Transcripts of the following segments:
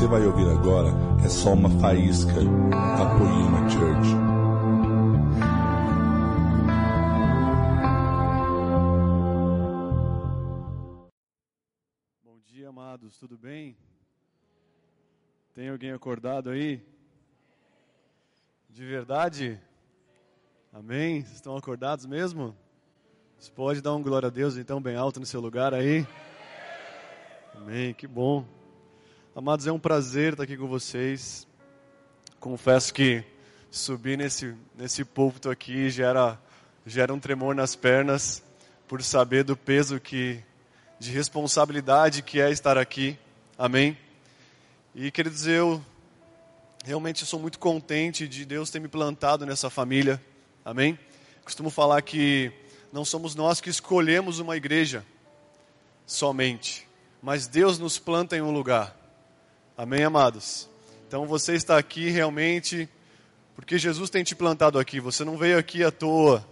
você vai ouvir agora é só uma faísca da Poema Church. Bom dia, amados, tudo bem? Tem alguém acordado aí? De verdade? Amém? Vocês estão acordados mesmo? Você pode dar um glória a Deus então bem alto no seu lugar aí? Amém, que bom. Amados, é um prazer estar aqui com vocês. Confesso que subir nesse, nesse púlpito aqui gera, gera um tremor nas pernas por saber do peso que, de responsabilidade que é estar aqui. Amém? E queridos, eu realmente sou muito contente de Deus ter me plantado nessa família. Amém? Costumo falar que não somos nós que escolhemos uma igreja somente, mas Deus nos planta em um lugar. Amém, amados? Então você está aqui realmente porque Jesus tem te plantado aqui. Você não veio aqui à toa,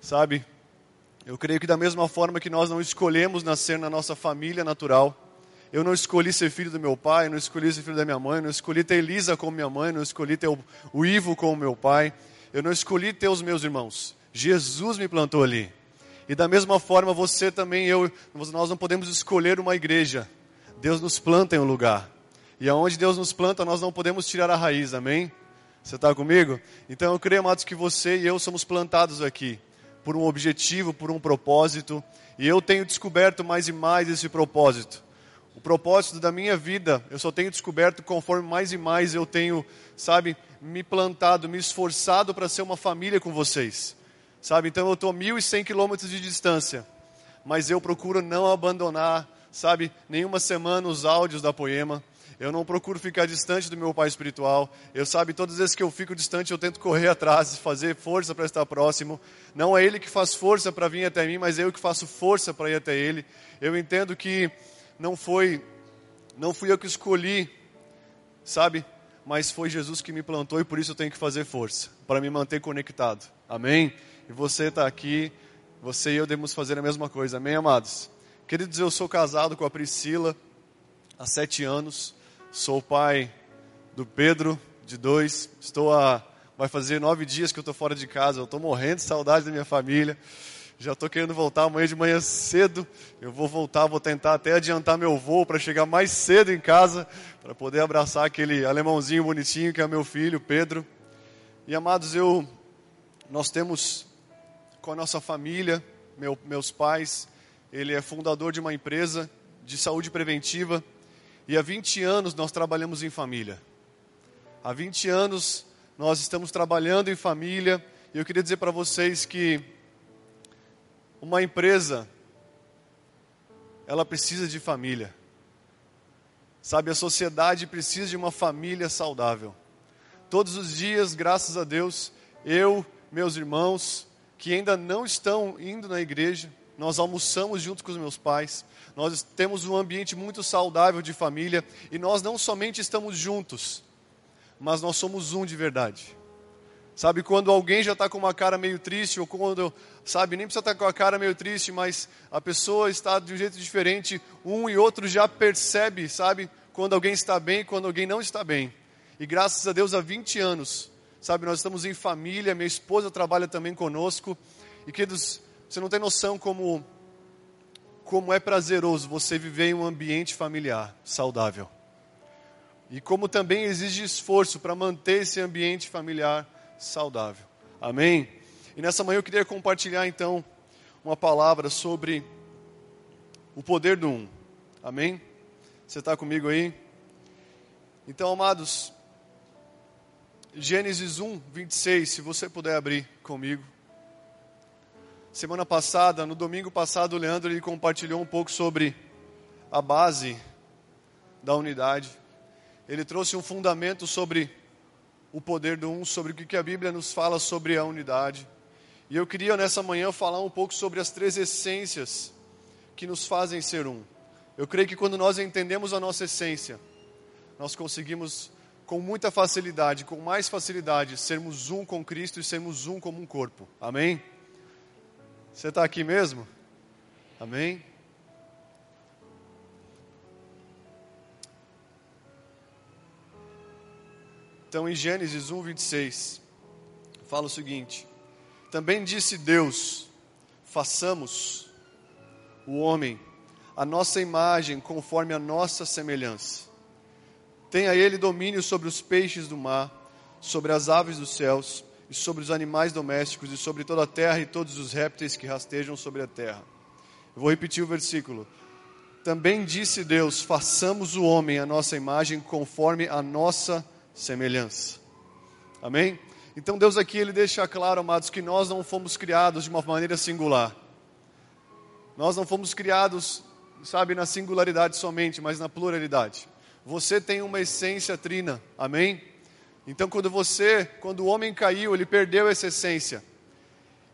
sabe? Eu creio que da mesma forma que nós não escolhemos nascer na nossa família natural, eu não escolhi ser filho do meu pai, não escolhi ser filho da minha mãe, não escolhi ter Elisa como minha mãe, não escolhi ter o, Ivo como meu pai, eu não escolhi ter os meus irmãos. Jesus me plantou ali. E da mesma forma, você também, eu, nós não podemos escolher uma igreja. Deus nos planta em um lugar. E aonde Deus nos planta, nós não podemos tirar a raiz, amém? Você está comigo? Então eu creio, amados, que você e eu somos plantados aqui por um objetivo, por um propósito. E eu tenho descoberto mais e mais esse propósito. O propósito da minha vida, eu só tenho descoberto conforme mais e mais eu tenho, sabe, me plantado, me esforçado para ser uma família com vocês. Sabe, então eu estou 1.100 quilômetros de distância, mas eu procuro não abandonar, sabe, nenhuma semana os áudios da Poema. Eu não procuro ficar distante do meu pai espiritual. Eu sabe, todas as vezes que eu fico distante, eu tento correr atrás, fazer força para estar próximo. Não é ele que faz força para vir até mim, mas eu que faço força para ir até ele. Eu entendo que não foi não fui eu que escolhi, sabe? Mas foi Jesus que me plantou e por isso eu tenho que fazer força para me manter conectado. Amém? E você está aqui, você e eu devemos fazer a mesma coisa. Amém, amados? Queridos, eu sou casado com a Priscila há sete anos. Sou pai do Pedro, de dois. Estou a. Vai fazer nove dias que eu estou fora de casa. Eu estou morrendo de saudade da minha família. Já estou querendo voltar amanhã de manhã cedo. Eu vou voltar, vou tentar até adiantar meu voo para chegar mais cedo em casa, para poder abraçar aquele alemãozinho bonitinho que é meu filho, Pedro. E amados, eu, nós temos com a nossa família, meu, meus pais. Ele é fundador de uma empresa de saúde preventiva e há 20 anos nós trabalhamos em família. Há 20 anos nós estamos trabalhando em família e eu queria dizer para vocês que uma empresa ela precisa de família. Sabe, a sociedade precisa de uma família saudável. Todos os dias, graças a Deus, eu, meus irmãos, que ainda não estão indo na igreja, nós almoçamos junto com os meus pais, nós temos um ambiente muito saudável de família e nós não somente estamos juntos, mas nós somos um de verdade. Sabe, quando alguém já está com uma cara meio triste, ou quando, sabe, nem precisa estar tá com a cara meio triste, mas a pessoa está de um jeito diferente, um e outro já percebe, sabe, quando alguém está bem e quando alguém não está bem. E graças a Deus, há 20 anos, Sabe, nós estamos em família, minha esposa trabalha também conosco. E queridos, você não tem noção como, como é prazeroso você viver em um ambiente familiar saudável. E como também exige esforço para manter esse ambiente familiar saudável. Amém? E nessa manhã eu queria compartilhar então uma palavra sobre o poder do um. Amém? Você está comigo aí? Então, amados, Gênesis 1, 26, se você puder abrir comigo. Semana passada, no domingo passado, o Leandro ele compartilhou um pouco sobre a base da unidade. Ele trouxe um fundamento sobre o poder do um, sobre o que a Bíblia nos fala sobre a unidade. E eu queria nessa manhã falar um pouco sobre as três essências que nos fazem ser um. Eu creio que quando nós entendemos a nossa essência, nós conseguimos com muita facilidade, com mais facilidade, sermos um com Cristo e sermos um como um corpo. Amém? Você está aqui mesmo? Amém? Então, em Gênesis 1, 26, fala o seguinte: Também disse Deus: façamos o homem a nossa imagem conforme a nossa semelhança. Tenha ele domínio sobre os peixes do mar, sobre as aves dos céus, e sobre os animais domésticos, e sobre toda a terra e todos os répteis que rastejam sobre a terra. Eu vou repetir o versículo. Também disse Deus: façamos o homem a nossa imagem conforme a nossa semelhança. Amém? Então Deus aqui ele deixa claro, amados, que nós não fomos criados de uma maneira singular. Nós não fomos criados, sabe, na singularidade somente, mas na pluralidade. Você tem uma essência trina. Amém? Então quando você, quando o homem caiu, ele perdeu essa essência.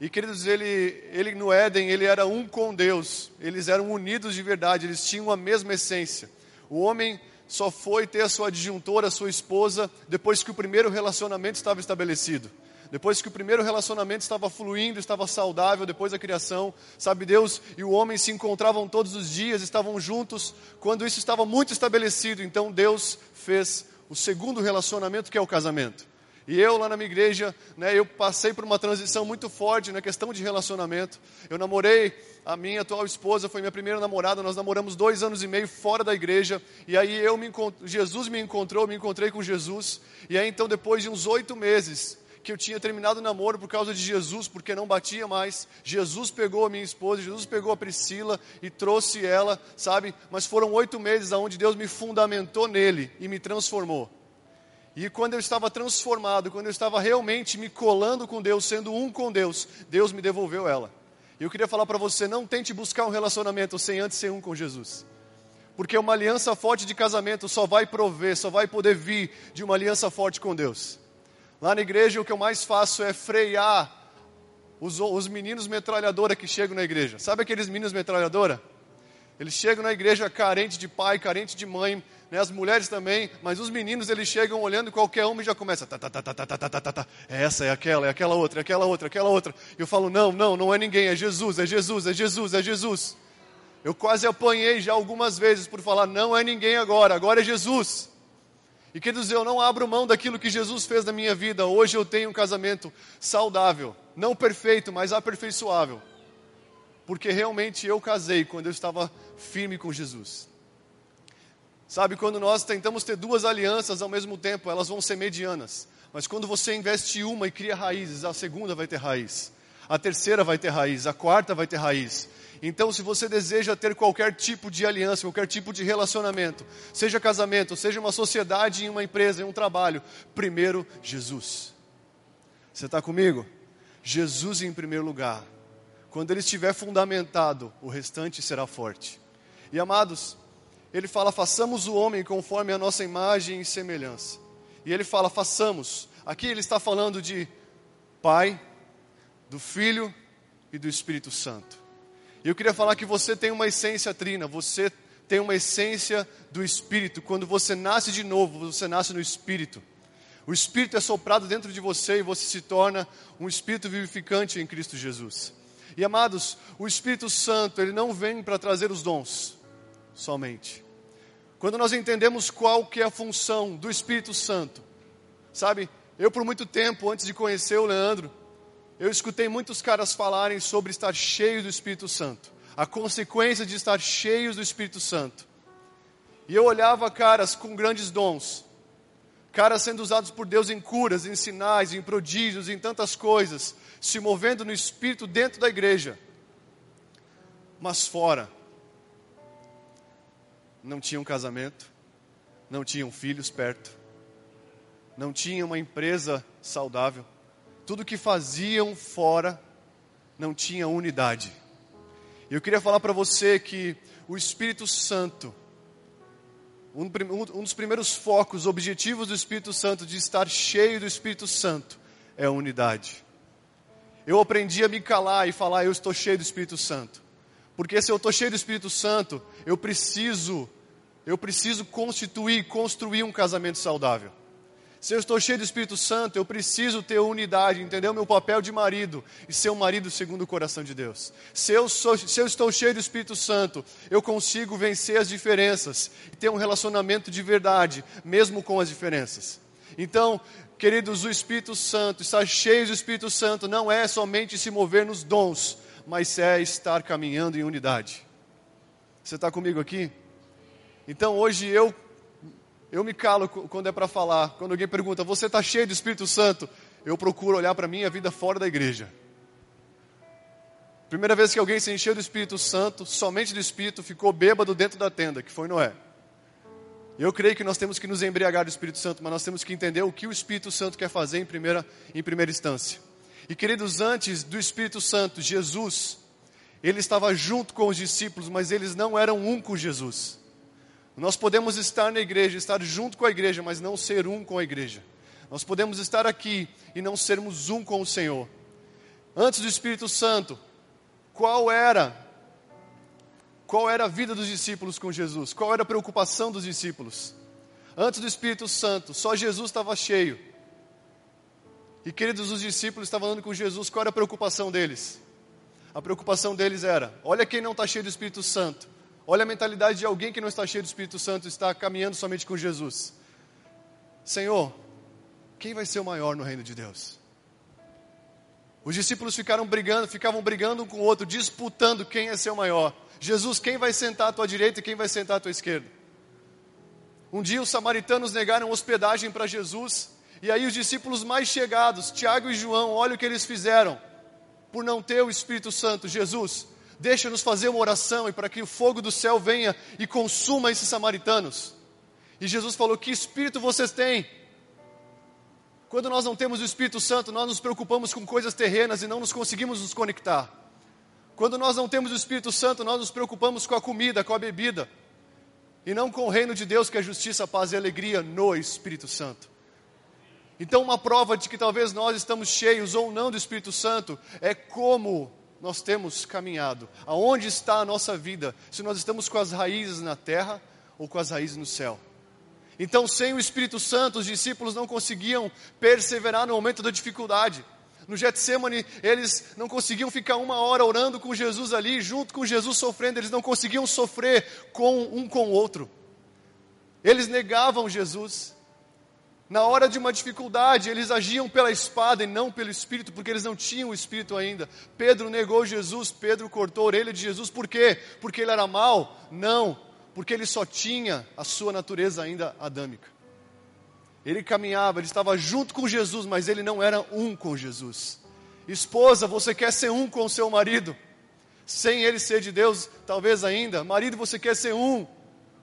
E queridos, ele, ele no Éden, ele era um com Deus. Eles eram unidos de verdade, eles tinham a mesma essência. O homem só foi ter a sua adjuntora, a sua esposa, depois que o primeiro relacionamento estava estabelecido. Depois que o primeiro relacionamento estava fluindo, estava saudável, depois da criação, sabe, Deus e o homem se encontravam todos os dias, estavam juntos, quando isso estava muito estabelecido, então Deus fez o segundo relacionamento, que é o casamento. E eu lá na minha igreja, né, eu passei por uma transição muito forte na questão de relacionamento. Eu namorei a minha atual esposa, foi minha primeira namorada. Nós namoramos dois anos e meio fora da igreja. E aí eu me Jesus me encontrou, me encontrei com Jesus. E aí então depois de uns oito meses que eu tinha terminado o namoro por causa de Jesus, porque não batia mais. Jesus pegou a minha esposa, Jesus pegou a Priscila e trouxe ela, sabe? Mas foram oito meses onde Deus me fundamentou nele e me transformou. E quando eu estava transformado, quando eu estava realmente me colando com Deus, sendo um com Deus, Deus me devolveu ela. E eu queria falar para você: não tente buscar um relacionamento sem antes ser um com Jesus. Porque uma aliança forte de casamento só vai prover, só vai poder vir de uma aliança forte com Deus. Lá na igreja, o que eu mais faço é frear os, os meninos metralhadora que chegam na igreja. Sabe aqueles meninos metralhadora? Eles chegam na igreja carente de pai, carente de mãe, né, as mulheres também, mas os meninos eles chegam olhando qualquer um e já começa, tá, tá, tá, tá, tá, tá, tá, tá, tá. É essa, é aquela, é aquela outra, é aquela outra, é aquela outra. E eu falo, não, não, não é ninguém, é Jesus, é Jesus, é Jesus, é Jesus. Eu quase apanhei já algumas vezes por falar, não é ninguém agora, agora é Jesus. E queridos, eu não abro mão daquilo que Jesus fez na minha vida. Hoje eu tenho um casamento saudável, não perfeito, mas aperfeiçoável. Porque realmente eu casei quando eu estava firme com Jesus. Sabe, quando nós tentamos ter duas alianças ao mesmo tempo, elas vão ser medianas. Mas quando você investe uma e cria raízes, a segunda vai ter raiz, a terceira vai ter raiz, a quarta vai ter raiz. Então, se você deseja ter qualquer tipo de aliança, qualquer tipo de relacionamento, seja casamento, seja uma sociedade, em uma empresa, em um trabalho, primeiro Jesus. Você está comigo? Jesus em primeiro lugar. Quando ele estiver fundamentado, o restante será forte. E amados, ele fala: façamos o homem conforme a nossa imagem e semelhança. E ele fala: façamos. Aqui ele está falando de Pai, do Filho e do Espírito Santo. E eu queria falar que você tem uma essência trina, você tem uma essência do Espírito. Quando você nasce de novo, você nasce no Espírito. O Espírito é soprado dentro de você e você se torna um Espírito vivificante em Cristo Jesus. E amados, o Espírito Santo, ele não vem para trazer os dons somente. Quando nós entendemos qual que é a função do Espírito Santo, sabe? Eu por muito tempo, antes de conhecer o Leandro, eu escutei muitos caras falarem sobre estar cheios do Espírito Santo, a consequência de estar cheios do Espírito Santo. E eu olhava caras com grandes dons, caras sendo usados por Deus em curas, em sinais, em prodígios, em tantas coisas, se movendo no Espírito dentro da igreja, mas fora não tinham casamento, não tinham filhos perto, não tinham uma empresa saudável, tudo que faziam fora não tinha unidade. E eu queria falar para você que o Espírito Santo, um, dos primeiros focos, objetivos do Espírito Santo, de estar cheio do Espírito Santo, é a unidade. Eu aprendi a me calar e falar, eu estou cheio do Espírito Santo. Porque se eu estou cheio do Espírito Santo, eu preciso eu preciso constituir, construir um casamento saudável. Se eu estou cheio do Espírito Santo, eu preciso ter unidade, entender o meu papel de marido e ser um marido segundo o coração de Deus. Se eu, sou, se eu estou cheio do Espírito Santo, eu consigo vencer as diferenças e ter um relacionamento de verdade, mesmo com as diferenças. Então, queridos, o Espírito Santo, estar cheio do Espírito Santo não é somente se mover nos dons, mas é estar caminhando em unidade. Você está comigo aqui? Então hoje eu eu me calo quando é para falar. Quando alguém pergunta, você está cheio do Espírito Santo? Eu procuro olhar para a minha vida fora da igreja. Primeira vez que alguém se encheu do Espírito Santo, somente do Espírito, ficou bêbado dentro da tenda, que foi Noé. Eu creio que nós temos que nos embriagar do Espírito Santo, mas nós temos que entender o que o Espírito Santo quer fazer em primeira, em primeira instância. E queridos, antes do Espírito Santo, Jesus, ele estava junto com os discípulos, mas eles não eram um com Jesus. Nós podemos estar na igreja, estar junto com a igreja, mas não ser um com a igreja. Nós podemos estar aqui e não sermos um com o Senhor. Antes do Espírito Santo, qual era qual era a vida dos discípulos com Jesus? Qual era a preocupação dos discípulos? Antes do Espírito Santo, só Jesus estava cheio. E queridos, os discípulos estavam andando com Jesus, qual era a preocupação deles? A preocupação deles era: olha quem não está cheio do Espírito Santo. Olha a mentalidade de alguém que não está cheio do Espírito Santo, está caminhando somente com Jesus. Senhor, quem vai ser o maior no reino de Deus? Os discípulos ficaram brigando, ficavam brigando um com o outro, disputando quem é ser o maior. Jesus, quem vai sentar à tua direita e quem vai sentar à tua esquerda? Um dia os samaritanos negaram hospedagem para Jesus, e aí os discípulos mais chegados, Tiago e João, olha o que eles fizeram por não ter o Espírito Santo. Jesus, deixa-nos fazer uma oração e para que o fogo do céu venha e consuma esses samaritanos. E Jesus falou: Que espírito vocês têm? Quando nós não temos o Espírito Santo, nós nos preocupamos com coisas terrenas e não nos conseguimos nos conectar. Quando nós não temos o Espírito Santo, nós nos preocupamos com a comida, com a bebida, e não com o reino de Deus, que é justiça, paz e alegria no Espírito Santo. Então, uma prova de que talvez nós estamos cheios ou não do Espírito Santo é como nós temos caminhado, aonde está a nossa vida, se nós estamos com as raízes na terra ou com as raízes no céu. Então, sem o Espírito Santo, os discípulos não conseguiam perseverar no momento da dificuldade. No Getsemane, eles não conseguiam ficar uma hora orando com Jesus ali, junto com Jesus sofrendo, eles não conseguiam sofrer com um com o outro. Eles negavam Jesus, na hora de uma dificuldade, eles agiam pela espada e não pelo Espírito, porque eles não tinham o Espírito ainda. Pedro negou Jesus, Pedro cortou a orelha de Jesus, por quê? Porque ele era mau? Não, porque ele só tinha a sua natureza ainda adâmica. Ele caminhava, ele estava junto com Jesus, mas ele não era um com Jesus. Esposa, você quer ser um com o seu marido? Sem ele ser de Deus, talvez ainda. Marido, você quer ser um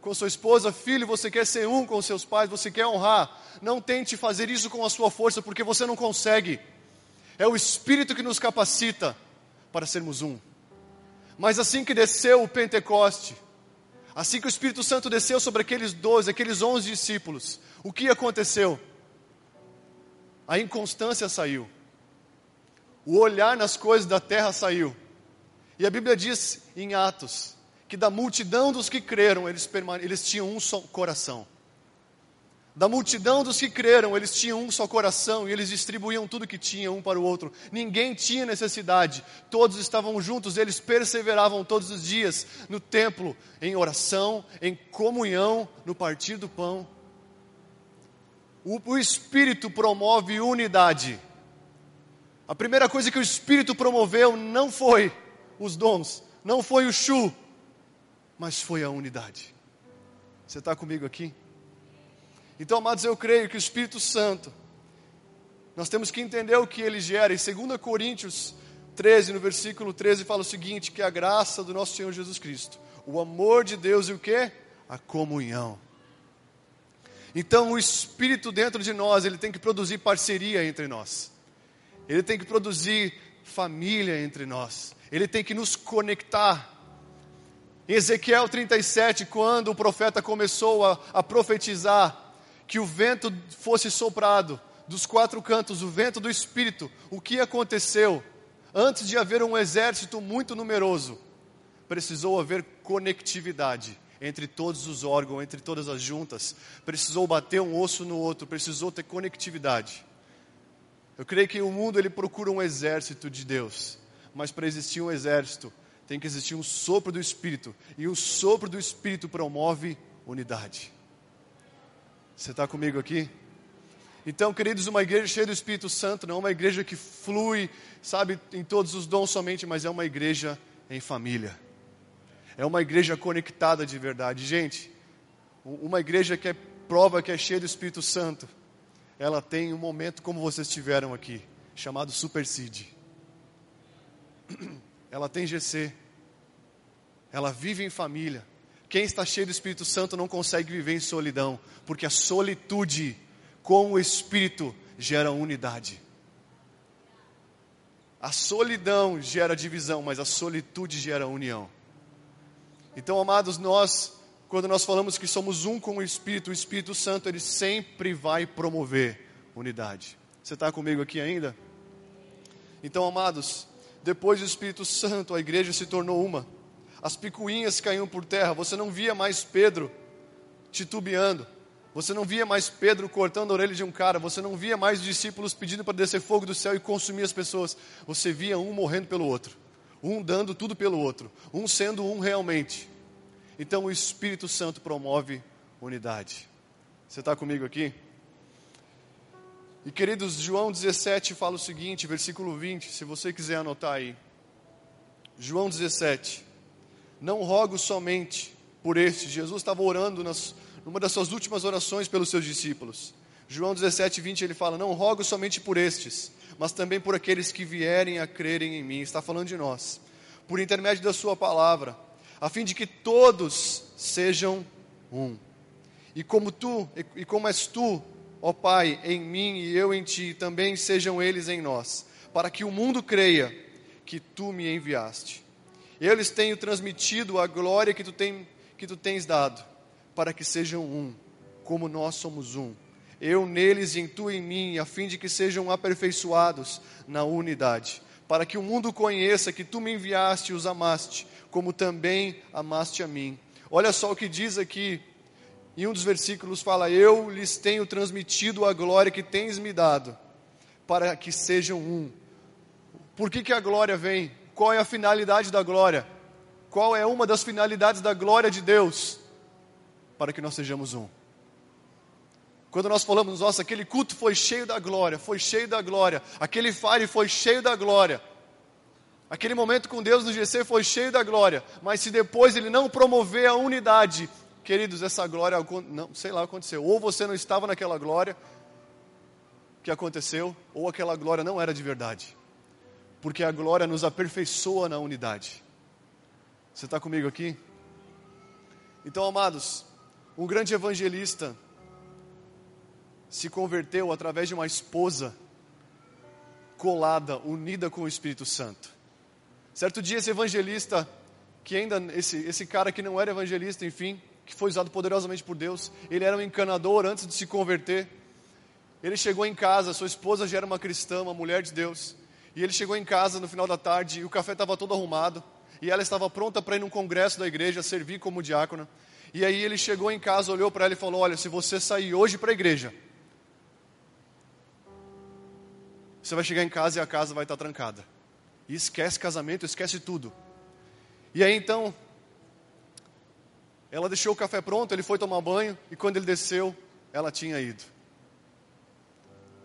com sua esposa, filho, você quer ser um com seus pais, você quer honrar. Não tente fazer isso com a sua força, porque você não consegue. É o Espírito que nos capacita para sermos um. Mas assim que desceu o Pentecoste, assim que o Espírito Santo desceu sobre aqueles doze, aqueles onze discípulos, o que aconteceu? A inconstância saiu, o olhar nas coisas da terra saiu. E a Bíblia diz em Atos que da multidão dos que creram, eles, eles tinham um só coração. Da multidão dos que creram, eles tinham um só coração e eles distribuíam tudo que tinham um para o outro. Ninguém tinha necessidade, todos estavam juntos, eles perseveravam todos os dias no templo, em oração, em comunhão, no partir do pão. O, o Espírito promove unidade. A primeira coisa que o Espírito promoveu não foi os dons, não foi o chu, mas foi a unidade. Você está comigo aqui? Então, amados, eu creio que o Espírito Santo, nós temos que entender o que ele gera. Em 2 Coríntios 13, no versículo 13, fala o seguinte: que a graça do nosso Senhor Jesus Cristo, o amor de Deus e o que? A comunhão. Então, o Espírito dentro de nós, ele tem que produzir parceria entre nós, ele tem que produzir família entre nós, ele tem que nos conectar em Ezequiel 37, quando o profeta começou a, a profetizar que o vento fosse soprado dos quatro cantos, o vento do Espírito, o que aconteceu? Antes de haver um exército muito numeroso, precisou haver conectividade entre todos os órgãos, entre todas as juntas, precisou bater um osso no outro, precisou ter conectividade. Eu creio que o mundo ele procura um exército de Deus, mas para existir um exército tem que existir um sopro do Espírito, e o sopro do Espírito promove unidade. Você está comigo aqui? Então, queridos, uma igreja cheia do Espírito Santo não é uma igreja que flui, sabe, em todos os dons somente, mas é uma igreja em família. É uma igreja conectada de verdade. Gente, uma igreja que é prova que é cheia do Espírito Santo, ela tem um momento como vocês tiveram aqui, chamado Superseed. Ela tem GC. Ela vive em família. Quem está cheio do Espírito Santo não consegue viver em solidão, porque a solitude com o Espírito gera unidade. A solidão gera divisão, mas a solitude gera união. Então, amados, nós, quando nós falamos que somos um com o Espírito, o Espírito Santo, ele sempre vai promover unidade. Você está comigo aqui ainda? Então, amados, depois do Espírito Santo, a igreja se tornou uma. As picuinhas caíam por terra, você não via mais Pedro titubeando. Você não via mais Pedro cortando a orelha de um cara, você não via mais discípulos pedindo para descer fogo do céu e consumir as pessoas. Você via um morrendo pelo outro, um dando tudo pelo outro, um sendo um realmente. Então o Espírito Santo promove unidade. Você está comigo aqui? E queridos, João 17 fala o seguinte, versículo 20, se você quiser anotar aí. João 17. Não rogo somente por este. Jesus estava orando nas, numa das suas últimas orações pelos seus discípulos. João 17, 20, ele fala: Não rogo somente por estes, mas também por aqueles que vierem a crerem em mim. Está falando de nós, por intermédio da Sua palavra, a fim de que todos sejam um. E como tu, e como és tu, ó Pai, em mim e eu em ti, também sejam eles em nós, para que o mundo creia que tu me enviaste. Eu lhes tenho transmitido a glória que tu, tem, que tu tens dado para que sejam um, como nós somos um. Eu neles e em tu em mim, a fim de que sejam aperfeiçoados na unidade, para que o mundo conheça que tu me enviaste e os amaste, como também amaste a mim. Olha só o que diz aqui, em um dos versículos fala: Eu lhes tenho transmitido a glória que tens me dado, para que sejam um. Por que, que a glória vem? Qual é a finalidade da glória? Qual é uma das finalidades da glória de Deus? para que nós sejamos um. Quando nós falamos, nossa, aquele culto foi cheio da glória, foi cheio da glória, aquele fire foi cheio da glória, aquele momento com Deus no GC foi cheio da glória, mas se depois ele não promover a unidade, queridos, essa glória, não, sei lá, aconteceu. Ou você não estava naquela glória que aconteceu, ou aquela glória não era de verdade, porque a glória nos aperfeiçoa na unidade. Você está comigo aqui? Então, amados, um grande evangelista se converteu através de uma esposa colada, unida com o Espírito Santo. Certo dia, esse evangelista, que ainda, esse, esse cara que não era evangelista, enfim, que foi usado poderosamente por Deus, ele era um encanador antes de se converter. Ele chegou em casa, sua esposa já era uma cristã, uma mulher de Deus, e ele chegou em casa no final da tarde e o café estava todo arrumado, e ela estava pronta para ir num congresso da igreja, servir como diácona. E aí ele chegou em casa, olhou para ela e falou: Olha, se você sair hoje para a igreja, você vai chegar em casa e a casa vai estar trancada. E esquece casamento, esquece tudo. E aí então, ela deixou o café pronto, ele foi tomar banho, e quando ele desceu, ela tinha ido.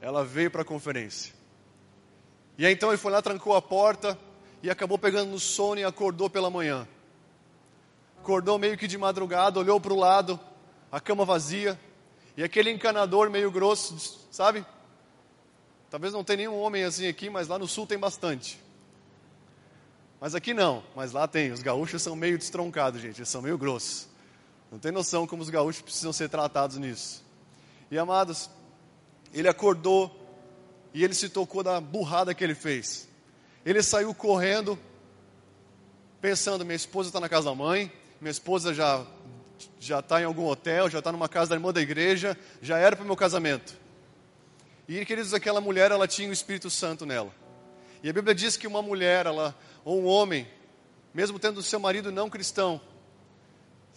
Ela veio para a conferência. E aí então ele foi lá, trancou a porta, e acabou pegando no sono e acordou pela manhã acordou meio que de madrugada, olhou para o lado, a cama vazia, e aquele encanador meio grosso, sabe? Talvez não tenha nenhum homem assim aqui, mas lá no sul tem bastante. Mas aqui não, mas lá tem. Os gaúchos são meio destroncados, gente, eles são meio grossos. Não tem noção como os gaúchos precisam ser tratados nisso. E amados, ele acordou e ele se tocou da burrada que ele fez. Ele saiu correndo, pensando: minha esposa está na casa da mãe, minha esposa já já está em algum hotel, já está numa casa da irmã da igreja, já era para o meu casamento. E queridos, aquela mulher, ela tinha o Espírito Santo nela. E a Bíblia diz que uma mulher, ela, ou um homem, mesmo tendo seu marido não cristão,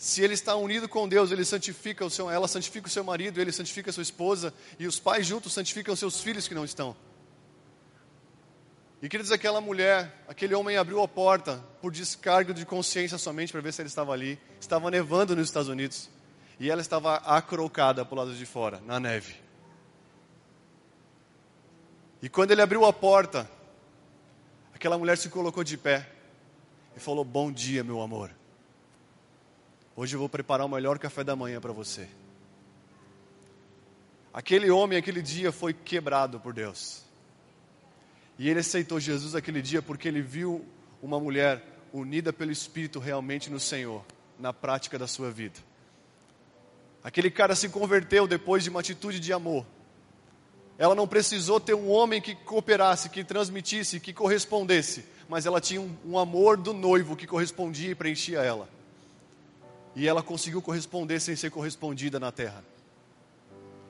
se ele está unido com Deus, ele santifica o seu, ela santifica o seu marido, ele santifica a sua esposa, e os pais juntos santificam seus filhos que não estão. E queridos, aquela mulher, aquele homem abriu a porta por descargo de consciência somente para ver se ele estava ali. Estava nevando nos Estados Unidos e ela estava acrocada para o lado de fora, na neve. E quando ele abriu a porta, aquela mulher se colocou de pé e falou: Bom dia, meu amor. Hoje eu vou preparar o melhor café da manhã para você. Aquele homem, aquele dia, foi quebrado por Deus. E ele aceitou Jesus aquele dia porque ele viu uma mulher unida pelo Espírito realmente no Senhor, na prática da sua vida. Aquele cara se converteu depois de uma atitude de amor. Ela não precisou ter um homem que cooperasse, que transmitisse, que correspondesse, mas ela tinha um, um amor do noivo que correspondia e preenchia ela. E ela conseguiu corresponder sem ser correspondida na terra.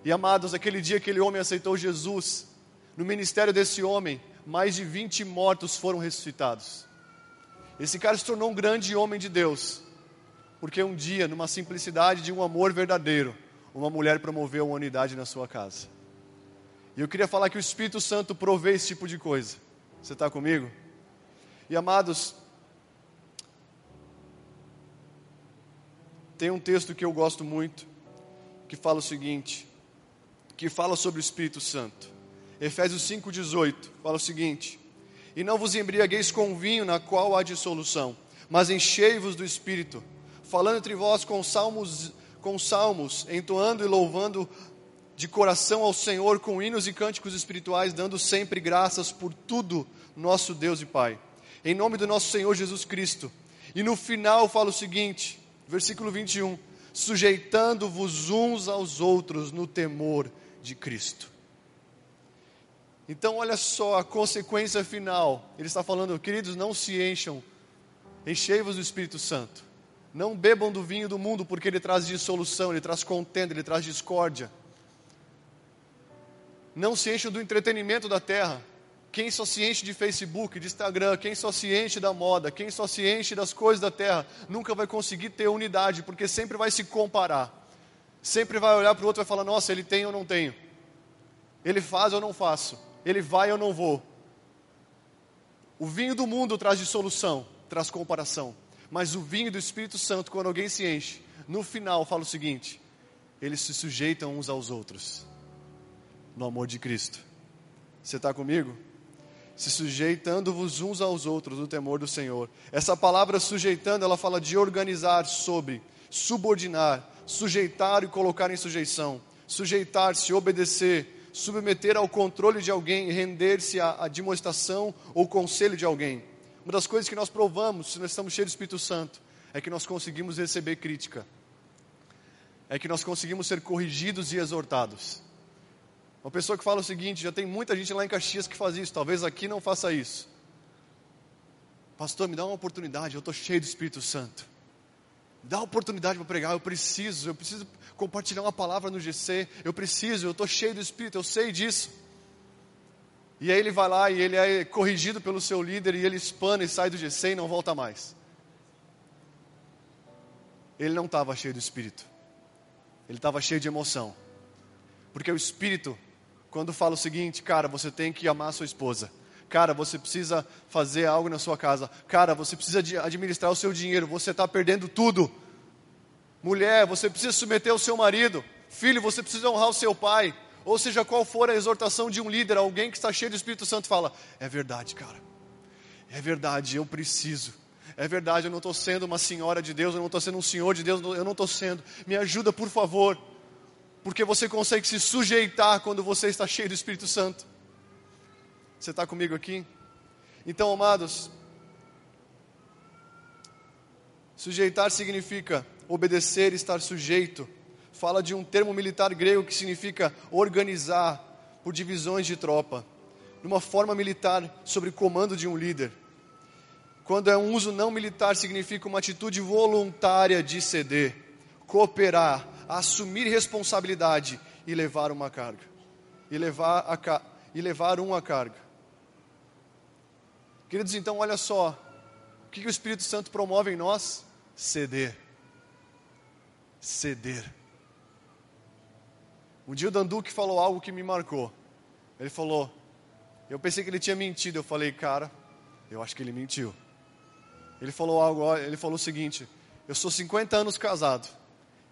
E amados, aquele dia aquele homem aceitou Jesus, no ministério desse homem, mais de 20 mortos foram ressuscitados. Esse cara se tornou um grande homem de Deus, porque um dia, numa simplicidade de um amor verdadeiro, uma mulher promoveu uma unidade na sua casa. E eu queria falar que o Espírito Santo provê esse tipo de coisa. Você está comigo? E amados, tem um texto que eu gosto muito, que fala o seguinte: que fala sobre o Espírito Santo. Efésios 5,18 fala o seguinte: E não vos embriagueis com vinho, na qual há dissolução, mas enchei-vos do Espírito, falando entre vós com salmos, com salmos, entoando e louvando de coração ao Senhor com hinos e cânticos espirituais, dando sempre graças por tudo, nosso Deus e Pai. Em nome do nosso Senhor Jesus Cristo. E no final fala o seguinte, versículo 21, sujeitando-vos uns aos outros no temor de Cristo. Então, olha só a consequência final. Ele está falando, queridos, não se encham, enchei-vos do Espírito Santo. Não bebam do vinho do mundo, porque ele traz dissolução, ele traz contenda, ele traz discórdia. Não se encham do entretenimento da terra. Quem só se enche de Facebook, de Instagram, quem só se enche da moda, quem só se enche das coisas da terra, nunca vai conseguir ter unidade, porque sempre vai se comparar sempre vai olhar para o outro e vai falar: Nossa, ele tem ou não tenho? Ele faz ou não faço? Ele vai ou não vou? O vinho do mundo traz dissolução, traz comparação. Mas o vinho do Espírito Santo, quando alguém se enche, no final fala o seguinte: eles se sujeitam uns aos outros, no amor de Cristo. Você está comigo? Se sujeitando-vos uns aos outros no temor do Senhor. Essa palavra sujeitando, ela fala de organizar sobre, subordinar, sujeitar e colocar em sujeição, sujeitar-se, obedecer, submeter ao controle de alguém, render-se à, à demonstração ou conselho de alguém. Uma das coisas que nós provamos, se nós estamos cheios do Espírito Santo, é que nós conseguimos receber crítica, é que nós conseguimos ser corrigidos e exortados. Uma pessoa que fala o seguinte: já tem muita gente lá em Caxias que faz isso, talvez aqui não faça isso. Pastor, me dá uma oportunidade, eu estou cheio do Espírito Santo. Dá oportunidade para pregar, eu preciso, eu preciso compartilhar uma palavra no GC, eu preciso, eu estou cheio do Espírito, eu sei disso. E aí ele vai lá e ele é corrigido pelo seu líder e ele espana e sai do GC e não volta mais. Ele não estava cheio do Espírito, ele estava cheio de emoção. Porque o Espírito, quando fala o seguinte, cara, você tem que amar sua esposa, Cara, você precisa fazer algo na sua casa. Cara, você precisa administrar o seu dinheiro. Você está perdendo tudo. Mulher, você precisa submeter o seu marido. Filho, você precisa honrar o seu pai. Ou seja, qual for a exortação de um líder, alguém que está cheio do Espírito Santo fala: É verdade, cara. É verdade, eu preciso. É verdade, eu não estou sendo uma senhora de Deus, eu não estou sendo um senhor de Deus, eu não estou sendo. Me ajuda, por favor. Porque você consegue se sujeitar quando você está cheio do Espírito Santo. Você está comigo aqui? Então, amados, sujeitar significa obedecer, estar sujeito. Fala de um termo militar grego que significa organizar por divisões de tropa, numa forma militar sobre comando de um líder. Quando é um uso não militar, significa uma atitude voluntária de ceder, cooperar, assumir responsabilidade e levar uma carga. E levar, a, e levar uma carga. Queridos, então olha só, o que, que o Espírito Santo promove em nós? Ceder. Ceder. Um dia o Danduque falou algo que me marcou. Ele falou, eu pensei que ele tinha mentido. Eu falei, cara, eu acho que ele mentiu. Ele falou algo, ele falou o seguinte: eu sou 50 anos casado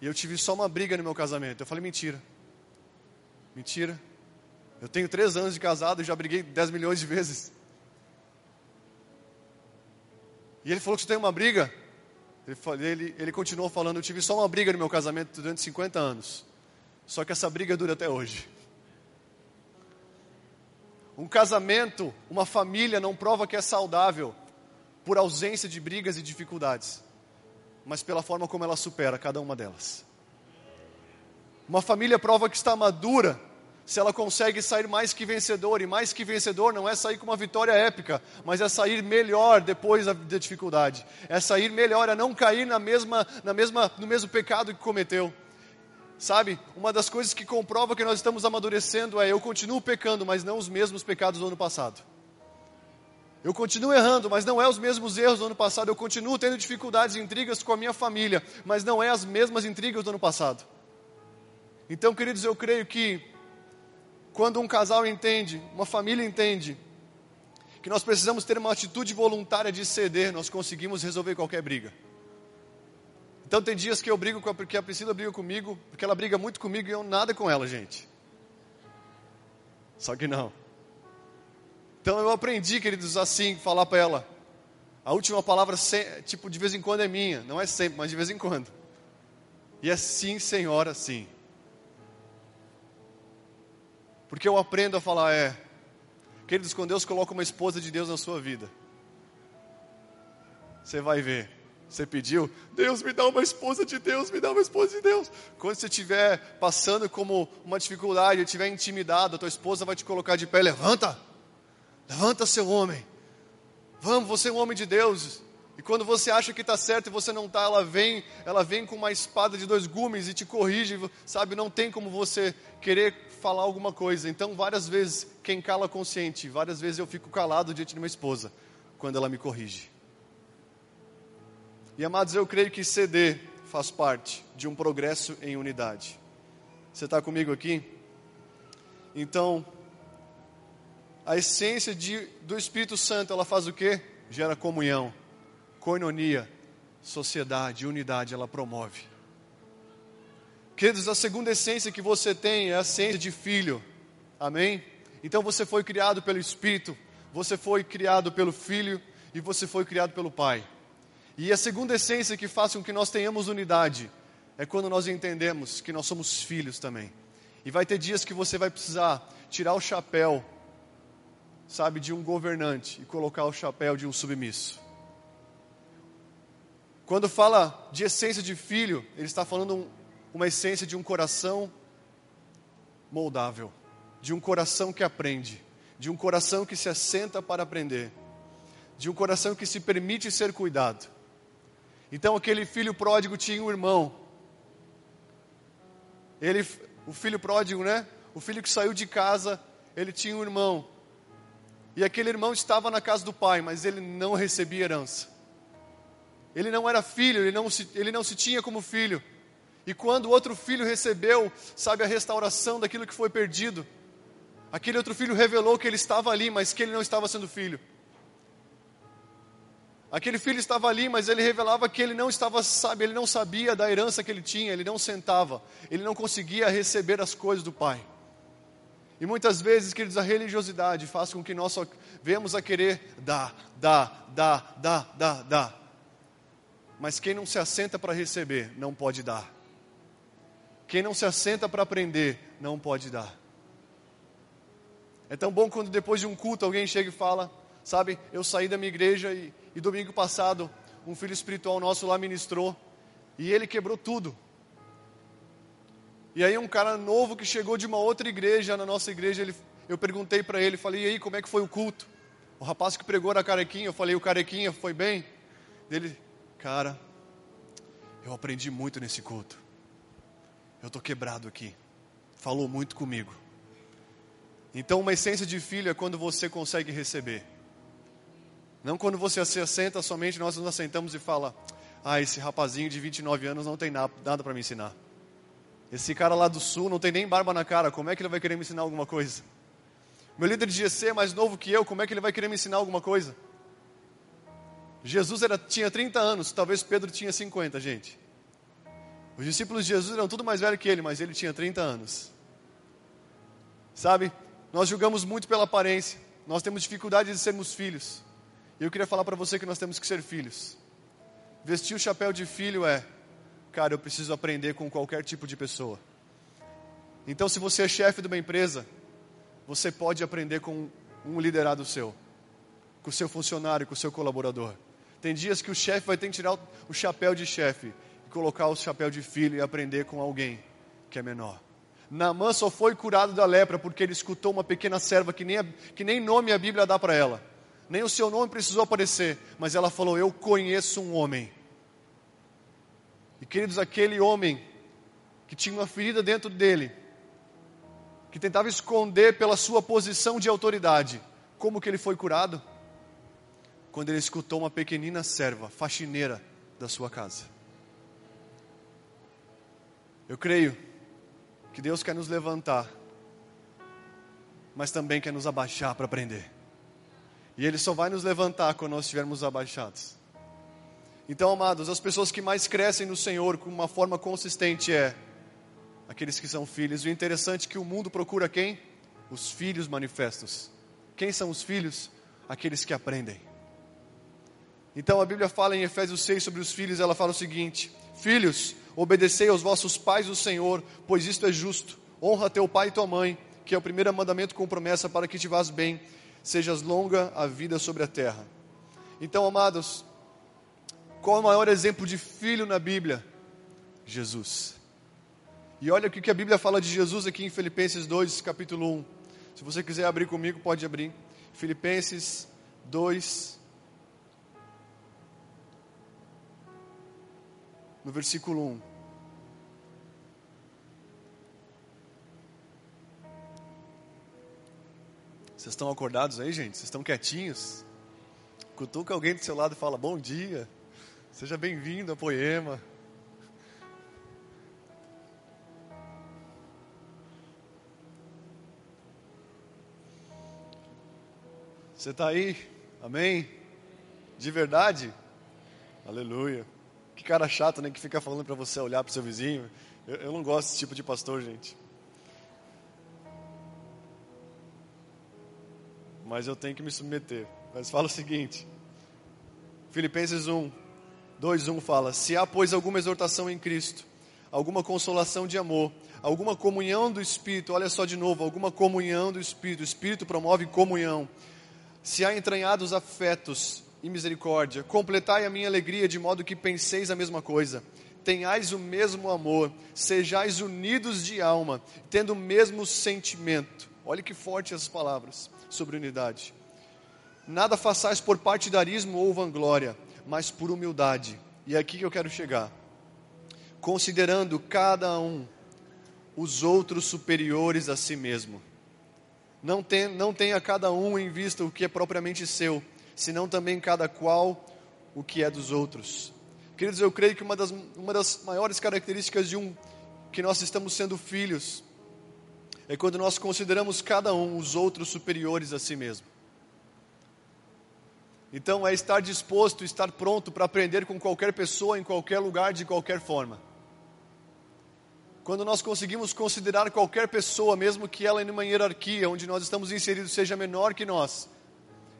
e eu tive só uma briga no meu casamento. Eu falei, mentira. Mentira. Eu tenho três anos de casado e já briguei 10 milhões de vezes. E ele falou que você tem uma briga. Ele, ele, ele continuou falando: Eu tive só uma briga no meu casamento durante 50 anos. Só que essa briga dura até hoje. Um casamento, uma família não prova que é saudável por ausência de brigas e dificuldades, mas pela forma como ela supera cada uma delas. Uma família prova que está madura se ela consegue sair mais que vencedor, e mais que vencedor não é sair com uma vitória épica, mas é sair melhor depois da, da dificuldade, é sair melhor, é não cair na mesma, na mesma, no mesmo pecado que cometeu. Sabe, uma das coisas que comprova que nós estamos amadurecendo é eu continuo pecando, mas não os mesmos pecados do ano passado. Eu continuo errando, mas não é os mesmos erros do ano passado. Eu continuo tendo dificuldades e intrigas com a minha família, mas não é as mesmas intrigas do ano passado. Então, queridos, eu creio que quando um casal entende, uma família entende, que nós precisamos ter uma atitude voluntária de ceder, nós conseguimos resolver qualquer briga. Então tem dias que eu brigo com a, porque a Priscila briga comigo, porque ela briga muito comigo e eu nada com ela, gente. Só que não. Então eu aprendi, queridos, assim, falar para ela. A última palavra, tipo, de vez em quando é minha. Não é sempre, mas de vez em quando. E é sim, senhora, sim. Porque eu aprendo a falar, é. Queridos, quando Deus coloca uma esposa de Deus na sua vida, você vai ver. Você pediu, Deus me dá uma esposa de Deus, me dá uma esposa de Deus. Quando você estiver passando como uma dificuldade, estiver intimidado, a tua esposa vai te colocar de pé, levanta, levanta seu homem. Vamos, você é um homem de Deus. E quando você acha que está certo e você não está, ela vem, ela vem com uma espada de dois gumes e te corrige, sabe? Não tem como você querer falar alguma coisa. Então, várias vezes, quem cala consciente, várias vezes eu fico calado diante de minha esposa, quando ela me corrige. E amados, eu creio que ceder faz parte de um progresso em unidade. Você está comigo aqui? Então, a essência de, do Espírito Santo, ela faz o quê? Gera comunhão, coinonia, sociedade, unidade, ela promove. Queridos, a segunda essência que você tem é a essência de filho. Amém? Então você foi criado pelo Espírito, você foi criado pelo Filho e você foi criado pelo Pai. E a segunda essência que faz com que nós tenhamos unidade é quando nós entendemos que nós somos filhos também. E vai ter dias que você vai precisar tirar o chapéu, sabe, de um governante e colocar o chapéu de um submisso. Quando fala de essência de filho, ele está falando uma essência de um coração moldável, de um coração que aprende, de um coração que se assenta para aprender, de um coração que se permite ser cuidado. Então aquele filho pródigo tinha um irmão. Ele, o filho pródigo, né? O filho que saiu de casa, ele tinha um irmão. E aquele irmão estava na casa do pai, mas ele não recebia herança. Ele não era filho, ele não se, ele não se tinha como filho. E quando o outro filho recebeu, sabe, a restauração daquilo que foi perdido, aquele outro filho revelou que ele estava ali, mas que ele não estava sendo filho. Aquele filho estava ali, mas ele revelava que ele não estava, sabe, ele não sabia da herança que ele tinha, ele não sentava, ele não conseguia receber as coisas do pai. E muitas vezes, queridos, a religiosidade faz com que nós só venhamos a querer dar, dar, dar, dar, dar, dar. Mas quem não se assenta para receber, não pode dar. Quem não se assenta para aprender, não pode dar. É tão bom quando depois de um culto alguém chega e fala: Sabe, eu saí da minha igreja e, e domingo passado um filho espiritual nosso lá ministrou e ele quebrou tudo. E aí um cara novo que chegou de uma outra igreja, na nossa igreja, ele, eu perguntei para ele, falei, e aí, como é que foi o culto? O rapaz que pregou na carequinha, eu falei, o carequinha foi bem? Ele, cara, eu aprendi muito nesse culto eu estou quebrado aqui. Falou muito comigo. Então, uma essência de filho é quando você consegue receber. Não quando você se assenta somente, nós nos assentamos e fala: Ah, esse rapazinho de 29 anos não tem nada para me ensinar. Esse cara lá do sul não tem nem barba na cara, como é que ele vai querer me ensinar alguma coisa? Meu líder de GC é mais novo que eu, como é que ele vai querer me ensinar alguma coisa? Jesus era, tinha 30 anos, talvez Pedro tinha 50, gente. Os discípulos de Jesus eram tudo mais velhos que ele, mas ele tinha 30 anos. Sabe? Nós julgamos muito pela aparência. Nós temos dificuldade de sermos filhos. E eu queria falar para você que nós temos que ser filhos. Vestir o chapéu de filho é, cara, eu preciso aprender com qualquer tipo de pessoa. Então, se você é chefe de uma empresa, você pode aprender com um liderado seu, com o seu funcionário, com o seu colaborador. Tem dias que o chefe vai ter que tirar o chapéu de chefe e colocar o chapéu de filho e aprender com alguém que é menor. Naamã só foi curado da lepra porque ele escutou uma pequena serva que nem, a, que nem nome a Bíblia dá para ela. Nem o seu nome precisou aparecer, mas ela falou: Eu conheço um homem. E queridos, aquele homem que tinha uma ferida dentro dele, que tentava esconder pela sua posição de autoridade, como que ele foi curado? Quando ele escutou uma pequenina serva, faxineira da sua casa. Eu creio que Deus quer nos levantar, mas também quer nos abaixar para aprender. E Ele só vai nos levantar quando nós estivermos abaixados. Então, amados, as pessoas que mais crescem no Senhor com uma forma consistente é aqueles que são filhos. O interessante é que o mundo procura quem? Os filhos manifestos. Quem são os filhos? Aqueles que aprendem. Então a Bíblia fala em Efésios 6 sobre os filhos, ela fala o seguinte: Filhos, obedecei aos vossos pais o Senhor, pois isto é justo. Honra teu pai e tua mãe, que é o primeiro mandamento com promessa para que te vás bem, sejas longa a vida sobre a terra. Então, amados, qual o maior exemplo de filho na Bíblia? Jesus. E olha o que a Bíblia fala de Jesus aqui em Filipenses 2, capítulo 1. Se você quiser abrir comigo, pode abrir. Filipenses 2, no versículo 1. Vocês estão acordados aí, gente? Vocês estão quietinhos? Cutuca alguém do seu lado e fala: Bom dia, seja bem-vindo a Poema. Você está aí? Amém? De verdade? Aleluia. Que cara chato, né? Que fica falando para você olhar para o seu vizinho. Eu, eu não gosto desse tipo de pastor, gente. Mas eu tenho que me submeter. Mas fala o seguinte. Filipenses 1, 2, 1 fala: Se há, pois, alguma exortação em Cristo, alguma consolação de amor, alguma comunhão do Espírito, olha só de novo, alguma comunhão do Espírito, o Espírito promove comunhão. Se há entranhados afetos, e misericórdia. Completai a minha alegria de modo que penseis a mesma coisa. Tenhais o mesmo amor, sejais unidos de alma, tendo o mesmo sentimento. Olha que forte essas palavras sobre unidade. Nada façais por partidarismo ou vanglória, mas por humildade. E é aqui que eu quero chegar. Considerando cada um os outros superiores a si mesmo. Não, tem, não tenha cada um em vista o que é propriamente seu, senão também cada qual o que é dos outros. Queridos, eu creio que uma das, uma das maiores características de um que nós estamos sendo filhos é quando nós consideramos cada um os outros superiores a si mesmo. Então é estar disposto, estar pronto para aprender com qualquer pessoa, em qualquer lugar, de qualquer forma. Quando nós conseguimos considerar qualquer pessoa, mesmo que ela em uma hierarquia onde nós estamos inseridos seja menor que nós,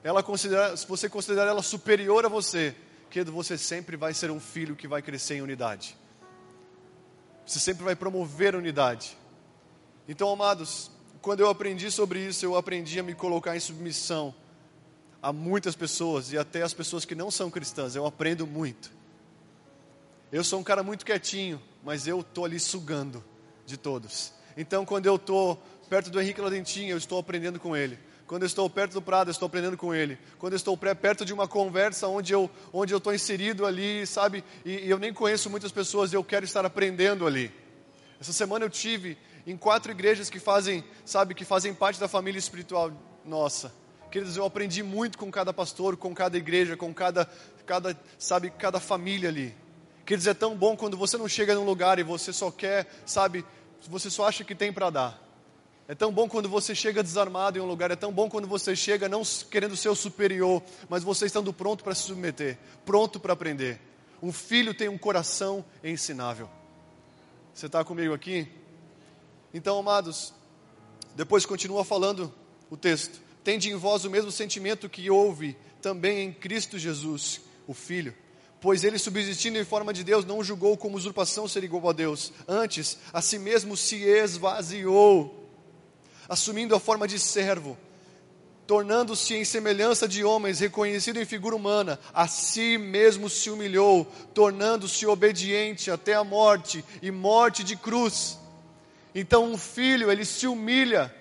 ela considera, se você considerar ela superior a você, querido, você sempre vai ser um filho que vai crescer em unidade. Você sempre vai promover unidade. Então, amados, quando eu aprendi sobre isso, eu aprendi a me colocar em submissão a muitas pessoas e até as pessoas que não são cristãs. Eu aprendo muito. Eu sou um cara muito quietinho, mas eu estou ali sugando de todos. Então, quando eu estou perto do Henrique Ladentinho, eu estou aprendendo com ele. Quando eu estou perto do Prado, eu estou aprendendo com ele. Quando eu estou perto de uma conversa onde eu onde eu estou inserido ali, sabe, e, e eu nem conheço muitas pessoas, eu quero estar aprendendo ali. Essa semana eu tive em quatro igrejas que fazem, sabe, que fazem parte da família espiritual nossa. Queridos, eu aprendi muito com cada pastor, com cada igreja, com cada, cada, sabe, cada família ali. Queridos, é tão bom quando você não chega num lugar e você só quer, sabe, você só acha que tem para dar. É tão bom quando você chega desarmado em um lugar, é tão bom quando você chega não querendo ser o superior, mas você estando pronto para se submeter, pronto para aprender. Um filho tem um coração ensinável. Você está comigo aqui? Então, amados, depois continua falando o texto. Tende em vós o mesmo sentimento que houve também em Cristo Jesus, o Filho. Pois ele, subsistindo em forma de Deus, não julgou como usurpação ser igual a Deus. Antes, a si mesmo se esvaziou, assumindo a forma de servo tornando-se em semelhança de homens, reconhecido em figura humana, a si mesmo se humilhou, tornando-se obediente até a morte e morte de cruz. Então, um filho, ele se humilha,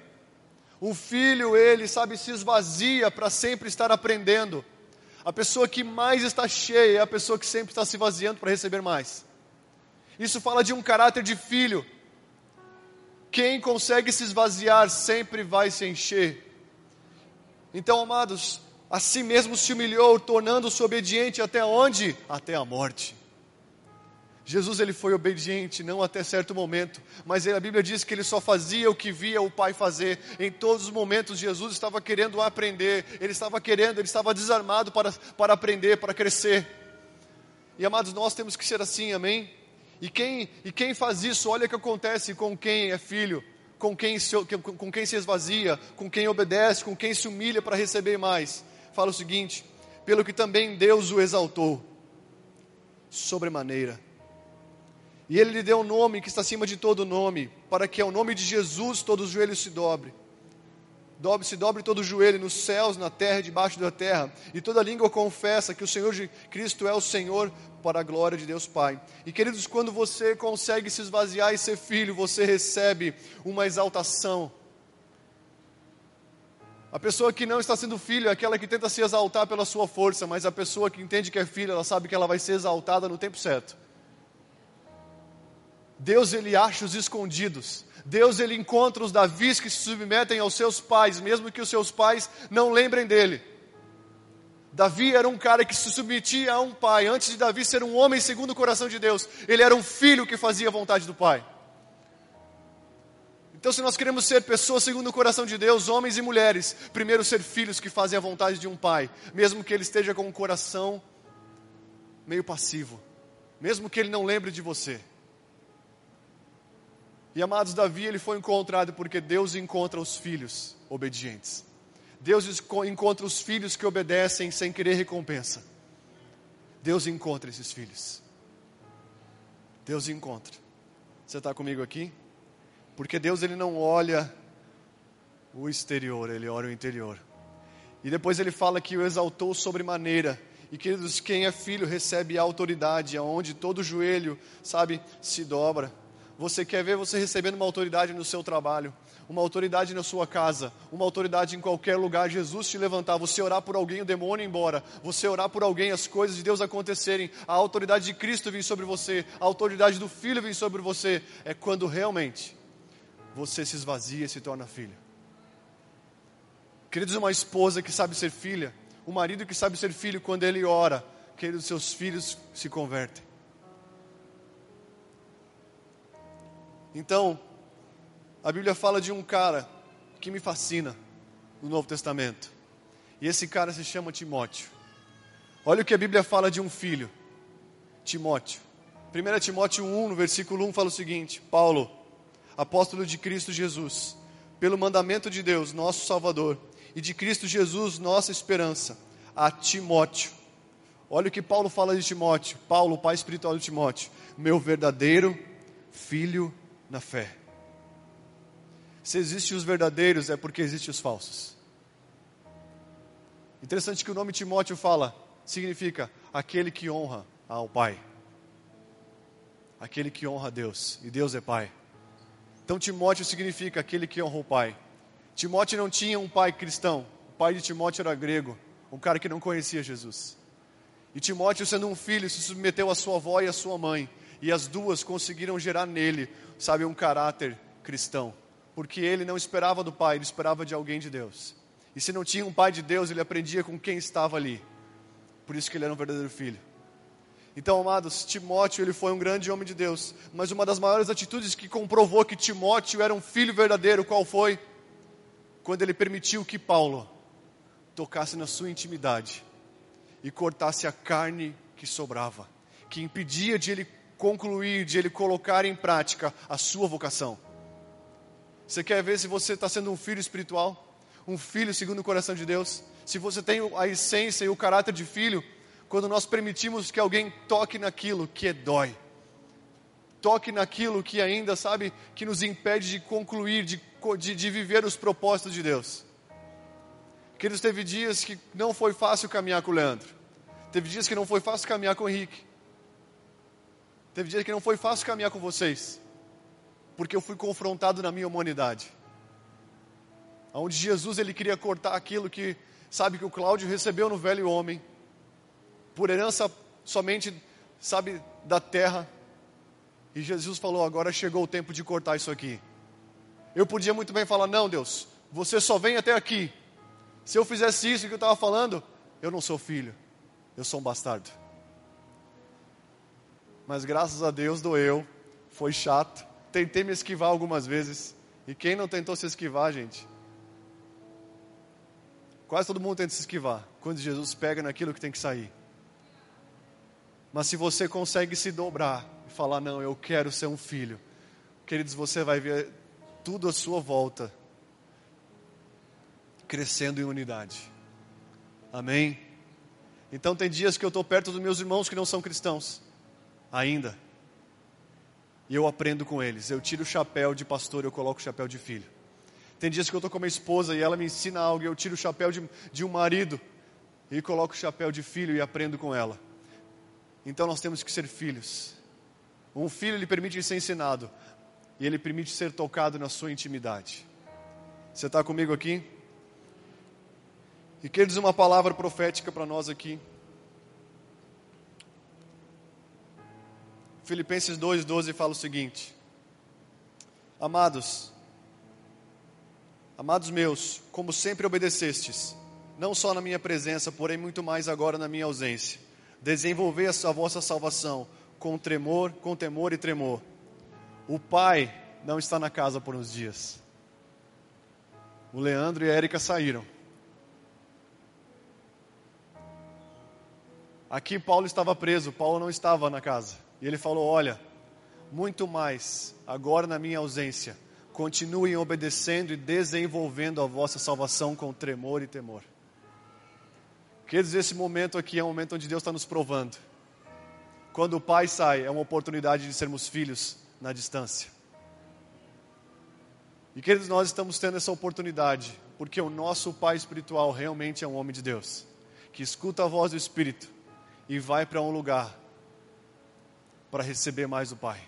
um filho, ele, sabe, se esvazia para sempre estar aprendendo. A pessoa que mais está cheia é a pessoa que sempre está se vaziando para receber mais. Isso fala de um caráter de filho. Quem consegue se esvaziar sempre vai se encher. Então, amados, a si mesmo se humilhou, tornando-se obediente até onde? Até a morte. Jesus ele foi obediente, não até certo momento, mas a Bíblia diz que ele só fazia o que via o Pai fazer. Em todos os momentos, Jesus estava querendo aprender, ele estava querendo, ele estava desarmado para, para aprender, para crescer. E amados, nós temos que ser assim, amém? E quem, e quem faz isso, olha o que acontece com quem é filho com quem, se, com quem se esvazia, com quem obedece, com quem se humilha para receber mais. Fala o seguinte: pelo que também Deus o exaltou, sobremaneira. E ele lhe deu um nome que está acima de todo nome, para que ao nome de Jesus todos os joelhos se dobrem dobre, se dobre todo o joelho nos céus, na terra e debaixo da terra, e toda língua confessa que o Senhor de Cristo é o Senhor para a glória de Deus Pai. E queridos, quando você consegue se esvaziar e ser filho, você recebe uma exaltação. A pessoa que não está sendo filho é aquela que tenta se exaltar pela sua força, mas a pessoa que entende que é filho, ela sabe que ela vai ser exaltada no tempo certo. Deus ele acha os escondidos. Deus ele encontra os Davis que se submetem aos seus pais, mesmo que os seus pais não lembrem dele. Davi era um cara que se submetia a um pai. Antes de Davi ser um homem segundo o coração de Deus, ele era um filho que fazia a vontade do pai. Então, se nós queremos ser pessoas segundo o coração de Deus, homens e mulheres, primeiro ser filhos que fazem a vontade de um pai, mesmo que ele esteja com um coração meio passivo, mesmo que ele não lembre de você. E amados, Davi ele foi encontrado porque Deus encontra os filhos obedientes. Deus encontra os filhos que obedecem sem querer recompensa. Deus encontra esses filhos. Deus encontra. Você está comigo aqui? Porque Deus ele não olha o exterior, ele olha o interior. E depois ele fala que o exaltou sobremaneira. E queridos, quem é filho recebe autoridade, aonde todo joelho, sabe, se dobra. Você quer ver você recebendo uma autoridade no seu trabalho, uma autoridade na sua casa, uma autoridade em qualquer lugar. Jesus te levantar, você orar por alguém, o demônio ir embora, você orar por alguém, as coisas de Deus acontecerem, a autoridade de Cristo vir sobre você, a autoridade do Filho vir sobre você. É quando realmente você se esvazia e se torna filho. Queridos, uma esposa que sabe ser filha, um marido que sabe ser filho, quando ele ora, queridos, seus filhos se convertem. Então, a Bíblia fala de um cara que me fascina no Novo Testamento. E esse cara se chama Timóteo. Olha o que a Bíblia fala de um filho, Timóteo. 1 Timóteo 1, no versículo 1, fala o seguinte: Paulo, apóstolo de Cristo Jesus, pelo mandamento de Deus, nosso Salvador, e de Cristo Jesus, nossa esperança, a Timóteo. Olha o que Paulo fala de Timóteo, Paulo, pai espiritual de Timóteo, meu verdadeiro filho na fé. Se existem os verdadeiros, é porque existem os falsos. Interessante que o nome Timóteo fala, significa aquele que honra ao Pai. Aquele que honra a Deus, e Deus é Pai. Então Timóteo significa aquele que honra o Pai. Timóteo não tinha um pai cristão. O pai de Timóteo era grego, um cara que não conhecia Jesus. E Timóteo, sendo um filho, se submeteu à sua avó e à sua mãe. E as duas conseguiram gerar nele sabe, um caráter cristão. Porque ele não esperava do pai, ele esperava de alguém de Deus. E se não tinha um pai de Deus, ele aprendia com quem estava ali. Por isso que ele era um verdadeiro filho. Então, amados, Timóteo ele foi um grande homem de Deus, mas uma das maiores atitudes que comprovou que Timóteo era um filho verdadeiro, qual foi? Quando ele permitiu que Paulo tocasse na sua intimidade e cortasse a carne que sobrava, que impedia de ele concluir, de ele colocar em prática a sua vocação. Você quer ver se você está sendo um filho espiritual? um filho segundo o coração de Deus? Se você tem a essência e o caráter de filho, quando nós permitimos que alguém toque naquilo que é dói, toque naquilo que ainda, sabe, que nos impede de concluir, de, de, de viver os propósitos de Deus. Queridos, teve dias que não foi fácil caminhar com o Leandro. Teve dias que não foi fácil caminhar com o Henrique. Teve dias que não foi fácil caminhar com vocês. Porque eu fui confrontado na minha humanidade. Onde Jesus ele queria cortar aquilo que, sabe, que o Cláudio recebeu no velho homem. Por herança somente, sabe, da terra. E Jesus falou: agora chegou o tempo de cortar isso aqui. Eu podia muito bem falar: não, Deus, você só vem até aqui. Se eu fizesse isso que eu estava falando, eu não sou filho, eu sou um bastardo. Mas graças a Deus doeu, foi chato. Tentei me esquivar algumas vezes. E quem não tentou se esquivar, gente? Quase todo mundo tenta se esquivar quando Jesus pega naquilo que tem que sair. Mas se você consegue se dobrar e falar, não, eu quero ser um filho, queridos, você vai ver tudo à sua volta crescendo em unidade. Amém? Então tem dias que eu estou perto dos meus irmãos que não são cristãos, ainda. E eu aprendo com eles. Eu tiro o chapéu de pastor eu coloco o chapéu de filho. Tem dias que eu estou com minha esposa e ela me ensina algo e eu tiro o chapéu de, de um marido e coloco o chapéu de filho e aprendo com ela. Então nós temos que ser filhos. Um filho ele permite ser ensinado e ele permite ser tocado na sua intimidade. Você está comigo aqui? E queridos, uma palavra profética para nós aqui. Filipenses 2,12 fala o seguinte: Amados, amados meus, como sempre obedecestes, não só na minha presença, porém muito mais agora na minha ausência, desenvolvei a vossa salvação com tremor, com temor e tremor. O Pai não está na casa por uns dias. O Leandro e a Érica saíram. Aqui Paulo estava preso, Paulo não estava na casa. E ele falou: Olha, muito mais, agora na minha ausência, continuem obedecendo e desenvolvendo a vossa salvação com tremor e temor. Queridos, esse momento aqui é um momento onde Deus está nos provando. Quando o pai sai, é uma oportunidade de sermos filhos na distância. E queridos, nós estamos tendo essa oportunidade, porque o nosso pai espiritual realmente é um homem de Deus, que escuta a voz do Espírito e vai para um lugar para receber mais do Pai,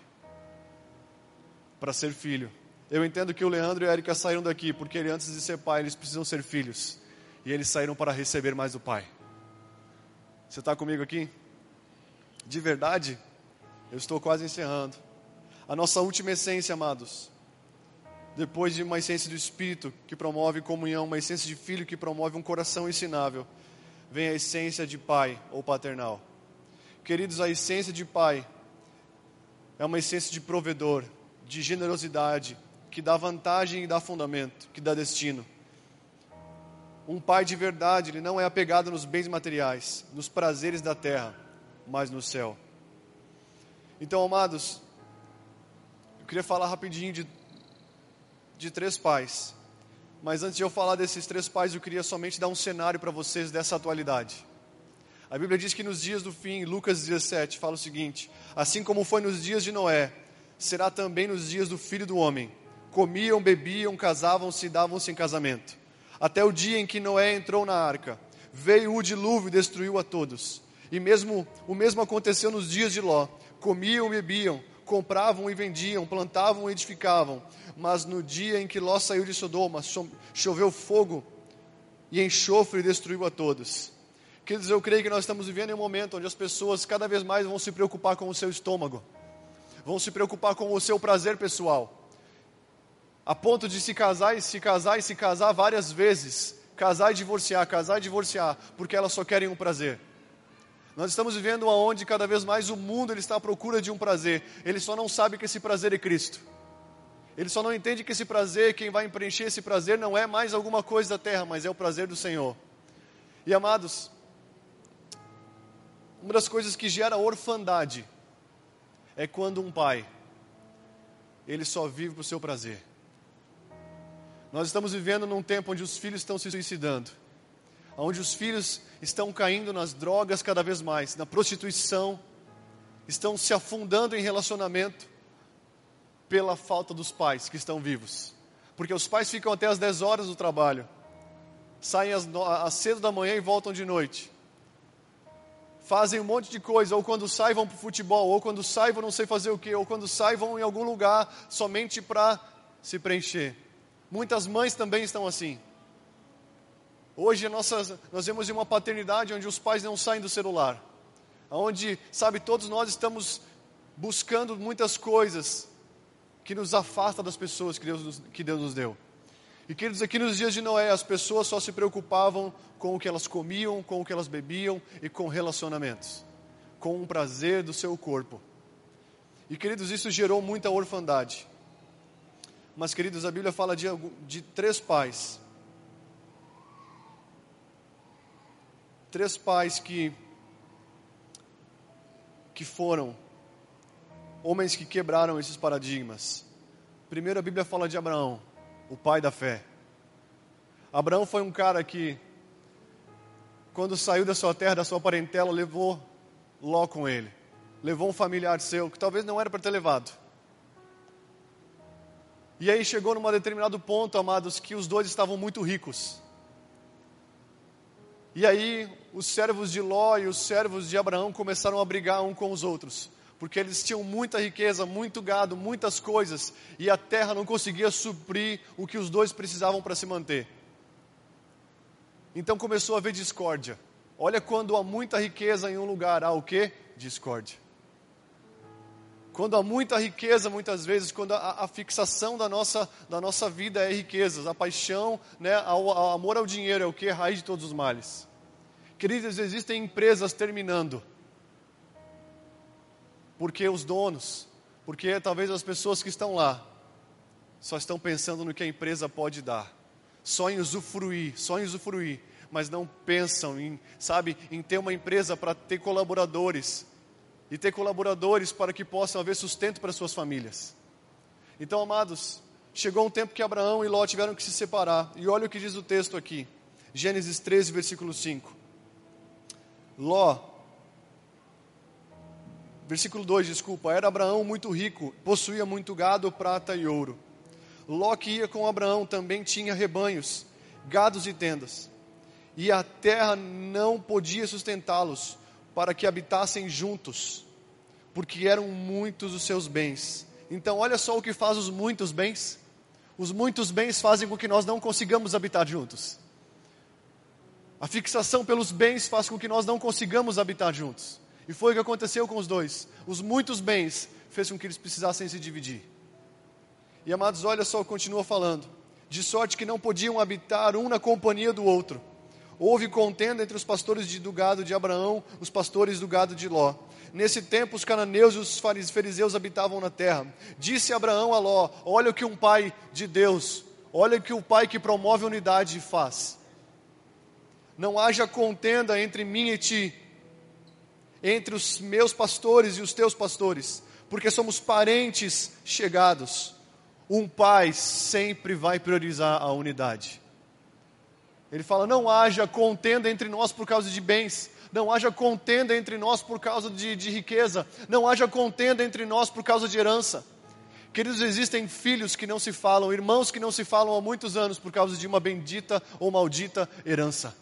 para ser filho. Eu entendo que o Leandro e a Erika saíram daqui porque antes de ser pai, eles precisam ser filhos e eles saíram para receber mais do Pai. Você está comigo aqui? De verdade, eu estou quase encerrando. A nossa última essência, amados, depois de uma essência do Espírito que promove comunhão, uma essência de filho que promove um coração ensinável vem a essência de pai ou paternal. Queridos, a essência de pai é uma essência de provedor, de generosidade, que dá vantagem e dá fundamento, que dá destino. Um pai de verdade, ele não é apegado nos bens materiais, nos prazeres da terra, mas no céu. Então, amados, eu queria falar rapidinho de, de três pais mas antes de eu falar desses três pais, eu queria somente dar um cenário para vocês dessa atualidade. A Bíblia diz que nos dias do fim, Lucas 17, fala o seguinte: Assim como foi nos dias de Noé, será também nos dias do filho do homem. Comiam, bebiam, casavam-se e davam-se em casamento. Até o dia em que Noé entrou na arca. Veio o dilúvio e destruiu a todos. E mesmo o mesmo aconteceu nos dias de Ló. Comiam, bebiam, compravam e vendiam, plantavam e edificavam. Mas no dia em que Ló saiu de Sodoma, choveu fogo e enxofre e destruiu a todos. Queridos, eu creio que nós estamos vivendo em um momento onde as pessoas cada vez mais vão se preocupar com o seu estômago, vão se preocupar com o seu prazer pessoal, a ponto de se casar e se casar e se casar várias vezes, casar e divorciar, casar e divorciar, porque elas só querem um prazer. Nós estamos vivendo onde cada vez mais o mundo ele está à procura de um prazer. Ele só não sabe que esse prazer é Cristo. Ele só não entende que esse prazer, quem vai preencher esse prazer não é mais alguma coisa da terra, mas é o prazer do Senhor. E amados, uma das coisas que gera orfandade é quando um pai ele só vive para o seu prazer. Nós estamos vivendo num tempo onde os filhos estão se suicidando, onde os filhos estão caindo nas drogas cada vez mais, na prostituição, estão se afundando em relacionamento pela falta dos pais que estão vivos. Porque os pais ficam até as 10 horas do trabalho, saem às, às cedo da manhã e voltam de noite. Fazem um monte de coisa, ou quando saem vão para o futebol, ou quando saem vão não sei fazer o que, ou quando saem vão em algum lugar somente para se preencher. Muitas mães também estão assim. Hoje nossa, nós vemos uma paternidade onde os pais não saem do celular, onde, sabe, todos nós estamos buscando muitas coisas que nos afasta das pessoas que Deus, que Deus nos deu. E queridos, aqui nos dias de Noé, as pessoas só se preocupavam com o que elas comiam, com o que elas bebiam e com relacionamentos, com o prazer do seu corpo. E queridos, isso gerou muita orfandade. Mas, queridos, a Bíblia fala de, de três pais. Três pais que, que foram homens que quebraram esses paradigmas. Primeiro a Bíblia fala de Abraão, o pai da fé. Abraão foi um cara que, quando saiu da sua terra, da sua parentela, levou Ló com ele. Levou um familiar seu, que talvez não era para ter levado. E aí chegou num determinado ponto, amados, que os dois estavam muito ricos. E aí os servos de Ló e os servos de Abraão começaram a brigar um com os outros porque eles tinham muita riqueza, muito gado, muitas coisas, e a terra não conseguia suprir o que os dois precisavam para se manter. Então começou a haver discórdia. Olha quando há muita riqueza em um lugar, há o que? Discórdia. Quando há muita riqueza, muitas vezes, quando a, a, fixação da nossa, da nossa vida é riquezas, a paixão, né, ao, ao amor ao dinheiro é o que? Raiz de todos os males. Queridos, existem empresas terminando porque os donos, porque talvez as pessoas que estão lá só estão pensando no que a empresa pode dar, só em usufruir, só em usufruir, mas não pensam em, sabe, em ter uma empresa para ter colaboradores e ter colaboradores para que possam haver sustento para suas famílias. Então, amados, chegou um tempo que Abraão e Ló tiveram que se separar. E olha o que diz o texto aqui. Gênesis 13, versículo 5. Ló Versículo 2, desculpa. Era Abraão muito rico, possuía muito gado, prata e ouro. Ló que ia com Abraão também tinha rebanhos, gados e tendas. E a terra não podia sustentá-los para que habitassem juntos, porque eram muitos os seus bens. Então, olha só o que faz os muitos bens. Os muitos bens fazem com que nós não consigamos habitar juntos. A fixação pelos bens faz com que nós não consigamos habitar juntos. E foi o que aconteceu com os dois. Os muitos bens fez com que eles precisassem se dividir. E amados, olha só, continua falando. De sorte que não podiam habitar um na companhia do outro. Houve contenda entre os pastores do gado de Abraão, os pastores do gado de Ló. Nesse tempo, os cananeus e os fariseus habitavam na terra. Disse Abraão a Ló: Olha o que um pai de Deus, olha o que o pai que promove unidade faz. Não haja contenda entre mim e ti, entre os meus pastores e os teus pastores, porque somos parentes chegados. Um pai sempre vai priorizar a unidade. Ele fala: não haja contenda entre nós por causa de bens, não haja contenda entre nós por causa de, de riqueza, não haja contenda entre nós por causa de herança. Queridos, existem filhos que não se falam, irmãos que não se falam há muitos anos por causa de uma bendita ou maldita herança.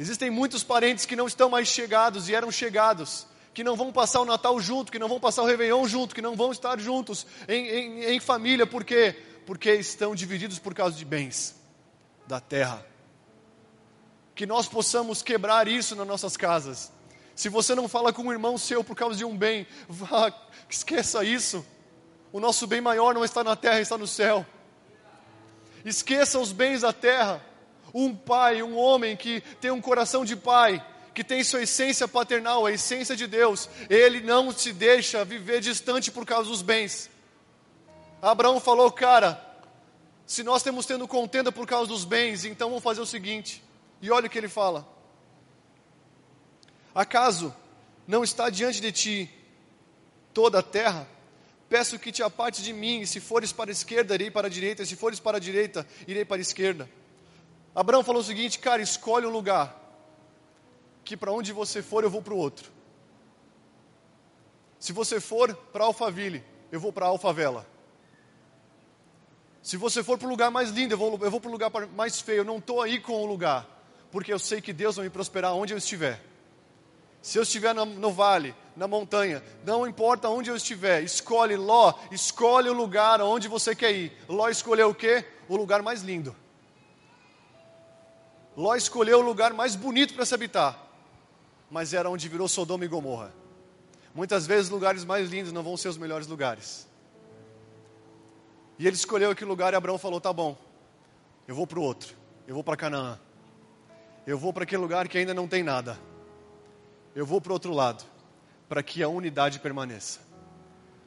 Existem muitos parentes que não estão mais chegados e eram chegados, que não vão passar o Natal junto, que não vão passar o Réveillon junto, que não vão estar juntos em, em, em família, por quê? Porque estão divididos por causa de bens da terra. Que nós possamos quebrar isso nas nossas casas. Se você não fala com um irmão seu por causa de um bem, vá, esqueça isso. O nosso bem maior não está na terra, está no céu. Esqueça os bens da terra. Um pai, um homem que tem um coração de pai, que tem sua essência paternal, a essência de Deus, ele não se deixa viver distante por causa dos bens. Abraão falou, cara, se nós temos tendo contenda por causa dos bens, então vamos fazer o seguinte. E olha o que ele fala: Acaso não está diante de ti toda a terra? Peço que te aparte de mim, e se fores para a esquerda, irei para a direita, e se fores para a direita, irei para a esquerda. Abraão falou o seguinte, cara, escolhe um lugar, que para onde você for, eu vou para o outro. Se você for para Alphaville, eu vou para Alfavela. Se você for para o lugar mais lindo, eu vou, eu vou para o lugar mais feio. Eu não estou aí com o lugar, porque eu sei que Deus vai me prosperar onde eu estiver. Se eu estiver no, no, vale, na montanha, não importa onde eu estiver, escolhe Ló, escolhe o lugar onde você quer ir. Ló escolheu o quê? O lugar mais lindo. Ló escolheu o lugar mais bonito para se habitar, mas era onde virou Sodoma e Gomorra. Muitas vezes, lugares mais lindos não vão ser os melhores lugares. E ele escolheu aquele lugar e Abraão falou: tá bom, eu vou para o outro, eu vou para Canaã, eu vou para aquele lugar que ainda não tem nada eu vou para o outro lado, para que a unidade permaneça.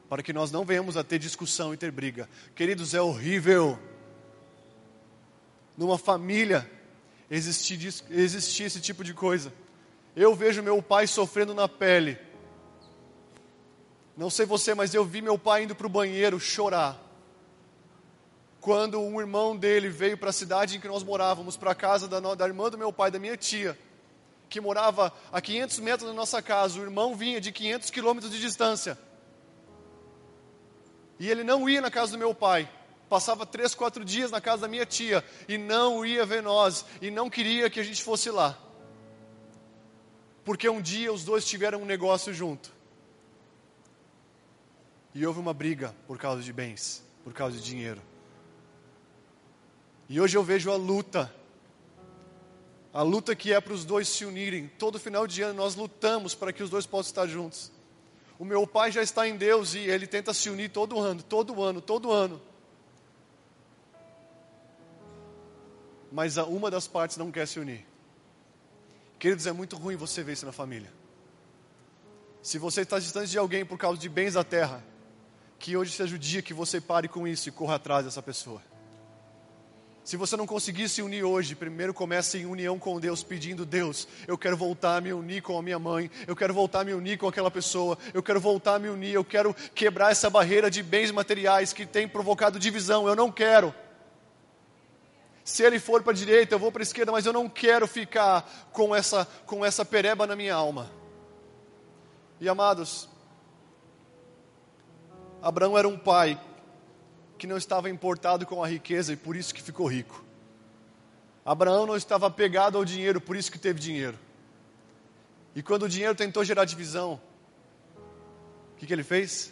Para que nós não venhamos a ter discussão e ter briga. Queridos, é horrível numa família existir, existir esse tipo de coisa. Eu vejo meu pai sofrendo na pele. Não sei você, mas eu vi meu pai indo para o banheiro chorar. Quando um irmão dele veio para a cidade em que nós morávamos, para a casa da, da irmã do meu pai, da minha tia que morava a 500 metros da nossa casa, o irmão vinha de 500 quilômetros de distância. E ele não ia na casa do meu pai. Passava três, quatro dias na casa da minha tia e não ia ver nós e não queria que a gente fosse lá. Porque um dia os dois tiveram um negócio junto. E houve uma briga por causa de bens, por causa de dinheiro. E hoje eu vejo a luta a luta que é para os dois se unirem. Todo final de ano nós lutamos para que os dois possam estar juntos. O meu pai já está em Deus e ele tenta se unir todo ano, todo ano, todo ano. Mas uma das partes não quer se unir. Queridos, é muito ruim você ver isso na família. Se você está distante de alguém por causa de bens da terra, que hoje seja o dia que você pare com isso e corra atrás dessa pessoa. Se você não conseguir se unir hoje, primeiro comece em união com Deus, pedindo: Deus, eu quero voltar a me unir com a minha mãe, eu quero voltar a me unir com aquela pessoa, eu quero voltar a me unir, eu quero quebrar essa barreira de bens materiais que tem provocado divisão, eu não quero. Se ele for para a direita, eu vou para a esquerda, mas eu não quero ficar com essa, com essa pereba na minha alma. E amados, Abraão era um pai que não estava importado com a riqueza e por isso que ficou rico. Abraão não estava apegado ao dinheiro, por isso que teve dinheiro. E quando o dinheiro tentou gerar divisão, o que, que ele fez?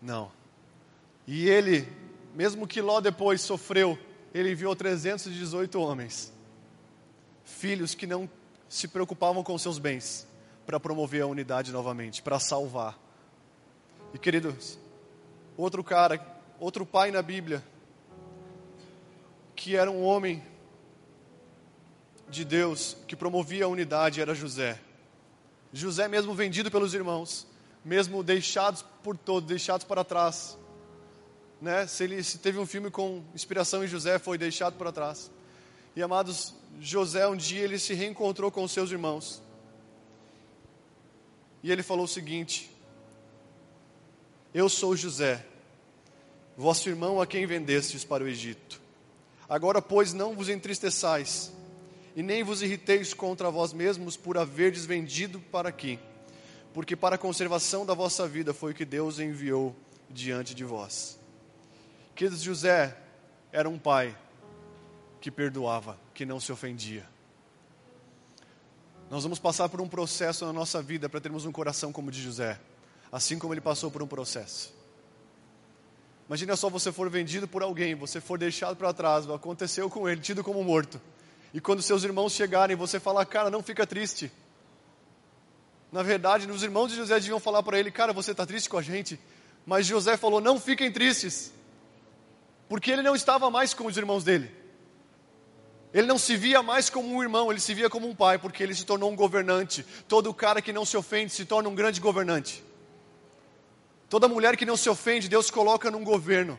Não. E ele, mesmo que Ló depois sofreu, ele enviou 318 homens, filhos que não se preocupavam com seus bens, para promover a unidade novamente, para salvar. E queridos, outro cara outro pai na Bíblia, que era um homem de Deus, que promovia a unidade, era José. José, mesmo vendido pelos irmãos, mesmo deixados por todos, deixados para trás. Né? Se, ele, se teve um filme com inspiração em José, foi deixado para trás. E amados, José, um dia ele se reencontrou com seus irmãos. E ele falou o seguinte: Eu sou José, vosso irmão a quem vendestes para o Egito. Agora, pois, não vos entristeçais, e nem vos irriteis contra vós mesmos por haverdes vendido para aqui, porque para a conservação da vossa vida foi o que Deus enviou diante de vós. Queridos, José era um pai que perdoava, que não se ofendia. Nós vamos passar por um processo na nossa vida para termos um coração como o de José, assim como ele passou por um processo. Imagina só você for vendido por alguém, você for deixado para trás, aconteceu com ele, tido como morto. E quando seus irmãos chegarem, você falar, cara, não fica triste. Na verdade, os irmãos de José deviam falar para ele, cara, você está triste com a gente? Mas José falou, não fiquem tristes. Porque ele não estava mais com os irmãos dele. Ele não se via mais como um irmão, ele se via como um pai, porque ele se tornou um governante. Todo cara que não se ofende se torna um grande governante. Toda mulher que não se ofende, Deus coloca num governo.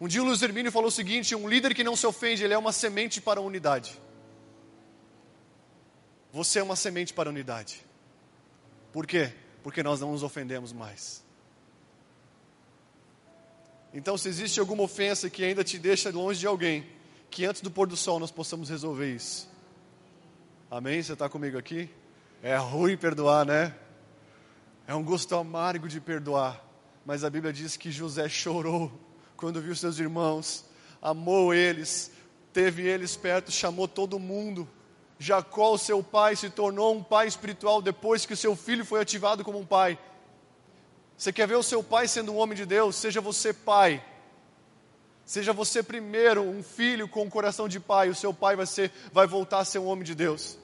Um dia o Luiz Hermínio falou o seguinte: um líder que não se ofende, ele é uma semente para a unidade. Você é uma semente para a unidade. Por quê? Porque nós não nos ofendemos mais. Então, se existe alguma ofensa que ainda te deixa longe de alguém, que antes do pôr do sol nós possamos resolver isso. Amém? Você está comigo aqui? É ruim perdoar, né? É um gosto amargo de perdoar. Mas a Bíblia diz que José chorou quando viu seus irmãos, amou eles, teve eles perto, chamou todo mundo. Jacó, seu pai, se tornou um pai espiritual depois que seu filho foi ativado como um pai. Você quer ver o seu pai sendo um homem de Deus? Seja você pai. Seja você primeiro um filho com um coração de pai, o seu pai vai, ser, vai voltar a ser um homem de Deus.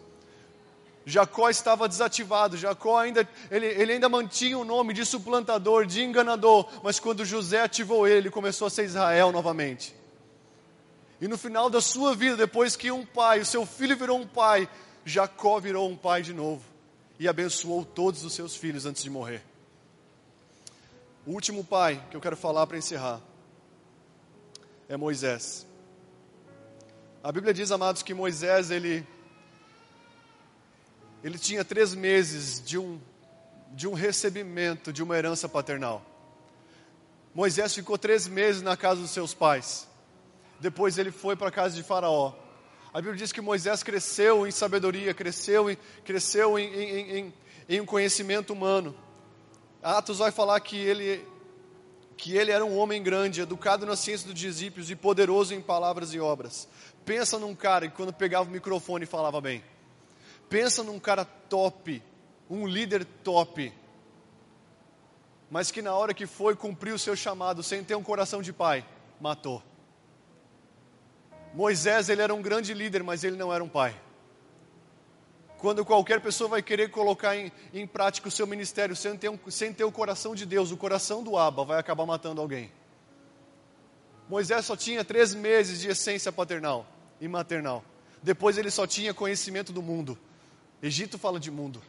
Jacó estava desativado, Jacó ainda, ele, ele ainda mantinha o nome de suplantador, de enganador, mas quando José ativou ele começou a ser Israel novamente. E no final da sua vida, depois que um pai, o seu filho virou um pai, Jacó virou um pai de novo e abençoou todos os seus filhos antes de morrer. O último pai que eu quero falar para encerrar é Moisés. A Bíblia diz, amados, que Moisés ele ele tinha três meses de um de um recebimento de uma herança paternal. Moisés ficou três meses na casa dos seus pais. Depois ele foi para a casa de Faraó. A Bíblia diz que Moisés cresceu em sabedoria, cresceu em, cresceu em, em, em, em um conhecimento humano. Atos vai falar que ele, que ele era um homem grande, educado na ciência dos discípulos e poderoso em palavras e obras. Pensa num cara que quando pegava o microfone falava bem. Pensa num cara top, um líder top, mas que na hora que foi cumprir o seu chamado sem ter um coração de pai, matou. Moisés, ele era um grande líder, mas ele não era um pai. Quando qualquer pessoa vai querer colocar em, em prática o seu ministério sem ter, um, sem ter o coração de Deus, o coração do Abba, vai acabar matando alguém. Moisés só tinha três meses de essência paternal e maternal. Depois ele só tinha conhecimento do mundo. Egito fala de mundo.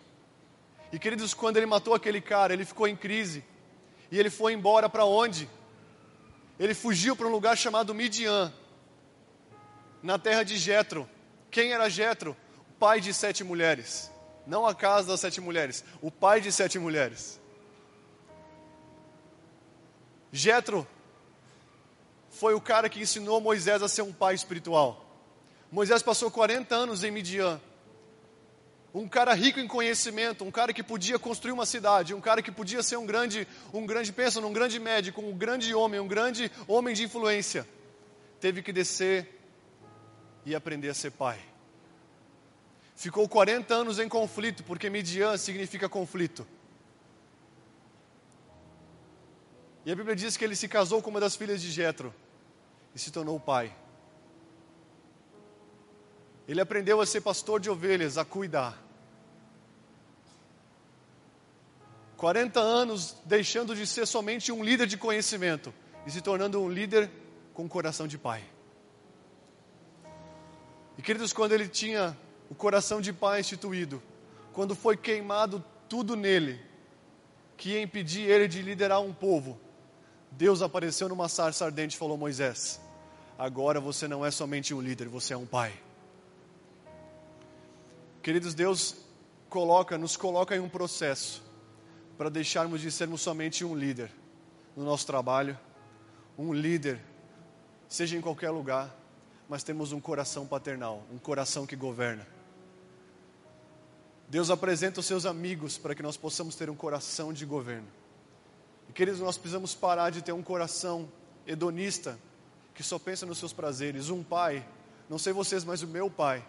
E queridos, quando ele matou aquele cara, ele ficou em crise. E ele foi embora para onde? Ele fugiu para um lugar chamado Midian, na terra de Jetro. Quem era Jetro? Pai de sete mulheres. Não a casa das sete mulheres, o pai de sete mulheres. Jetro foi o cara que ensinou Moisés a ser um pai espiritual. Moisés passou 40 anos em Midian. Um cara rico em conhecimento, um cara que podia construir uma cidade, um cara que podia ser um grande, um grande, pensa num grande médico, um grande homem, um grande homem de influência. Teve que descer e aprender a ser pai ficou 40 anos em conflito, porque Midian significa conflito. E a Bíblia diz que ele se casou com uma das filhas de Jetro e se tornou pai. Ele aprendeu a ser pastor de ovelhas, a cuidar. 40 anos deixando de ser somente um líder de conhecimento e se tornando um líder com coração de pai. E queridos, quando ele tinha o coração de pai instituído, quando foi queimado tudo nele, que ia impedir ele de liderar um povo, Deus apareceu numa sarça ardente e falou: Moisés, agora você não é somente um líder, você é um pai. Queridos, Deus coloca, nos coloca em um processo para deixarmos de sermos somente um líder no nosso trabalho, um líder, seja em qualquer lugar, mas temos um coração paternal, um coração que governa. Deus apresenta os seus amigos para que nós possamos ter um coração de governo. E queridos, nós precisamos parar de ter um coração hedonista que só pensa nos seus prazeres. Um pai, não sei vocês, mas o meu pai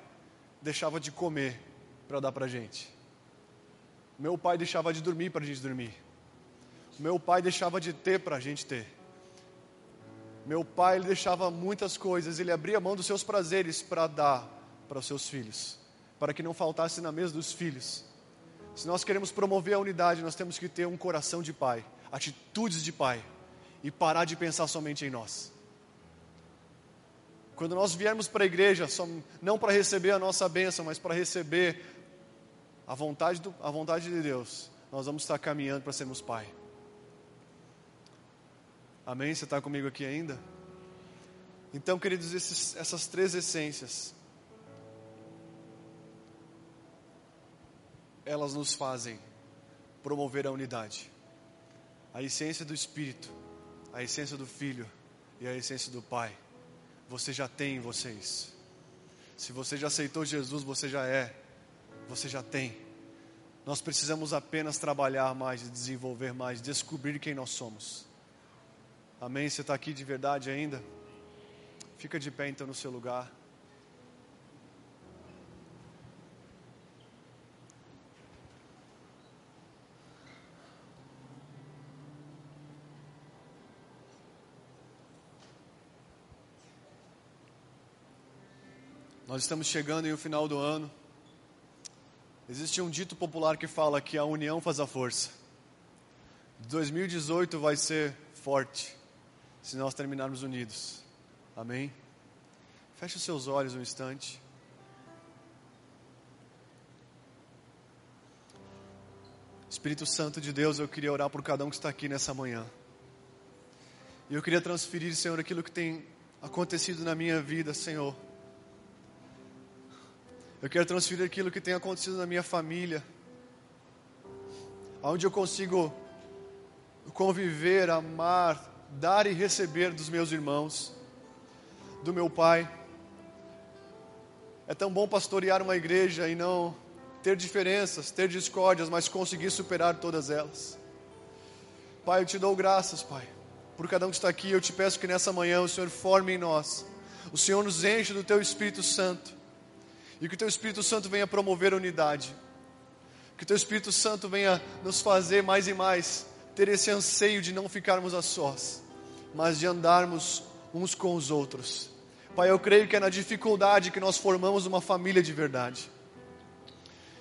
deixava de comer para dar para a gente. Meu pai deixava de dormir para a gente dormir. Meu pai deixava de ter para a gente ter. Meu pai ele deixava muitas coisas, ele abria mão dos seus prazeres para dar para os seus filhos para que não faltasse na mesa dos filhos. Se nós queremos promover a unidade, nós temos que ter um coração de pai, atitudes de pai e parar de pensar somente em nós. Quando nós viermos para a igreja, não para receber a nossa bênção, mas para receber a vontade, do, a vontade de Deus, nós vamos estar caminhando para sermos pai. Amém? Você está comigo aqui ainda? Então, queridos, esses, essas três essências elas nos fazem promover a unidade. A essência do Espírito, a essência do Filho e a essência do Pai. Você já tem em vocês. Se você já aceitou Jesus, você já é. Você já tem. Nós precisamos apenas trabalhar mais, desenvolver mais, descobrir quem nós somos. Amém? Você está aqui de verdade ainda? Fica de pé então no seu lugar. Nós estamos chegando em o final do ano. Existe um dito popular que fala que a união faz a força. 2018 vai ser forte se nós terminarmos unidos. Amém? Feche os seus olhos um instante. Espírito Santo de Deus, eu queria orar por cada um que está aqui nessa manhã. E eu queria transferir, Senhor, aquilo que tem acontecido na minha vida, Senhor eu quero transferir aquilo que tem acontecido na minha família, onde eu consigo conviver, amar, dar e receber dos meus irmãos, do meu pai. É tão bom pastorear uma igreja e não ter diferenças, ter discórdias, mas conseguir superar todas elas. Pai, eu te dou graças, Pai, por cada um que está aqui. Eu te peço que nessa manhã o Senhor forme em nós, o Senhor nos enche do teu Espírito Santo e que o Teu Espírito Santo venha promover unidade. Que o Teu Espírito Santo venha nos fazer mais e mais ter esse anseio de não ficarmos a sós, mas de andarmos uns com os outros. Pai, eu creio que é na dificuldade que nós formamos uma família de verdade.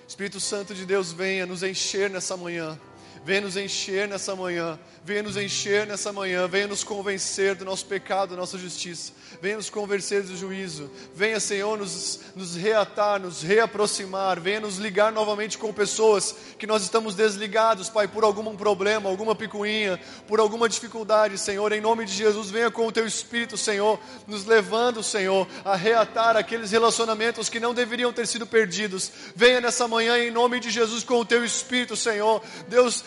Espírito Santo de Deus, venha nos encher nessa manhã Venha nos encher nessa manhã, venha nos encher nessa manhã, venha nos convencer do nosso pecado, da nossa justiça, venha nos convencer do juízo, venha, Senhor, nos, nos reatar, nos reaproximar, venha nos ligar novamente com pessoas que nós estamos desligados, Pai, por algum problema, alguma picuinha, por alguma dificuldade, Senhor, em nome de Jesus, venha com o Teu Espírito, Senhor, nos levando, Senhor, a reatar aqueles relacionamentos que não deveriam ter sido perdidos, venha nessa manhã, em nome de Jesus, com o Teu Espírito, Senhor, Deus,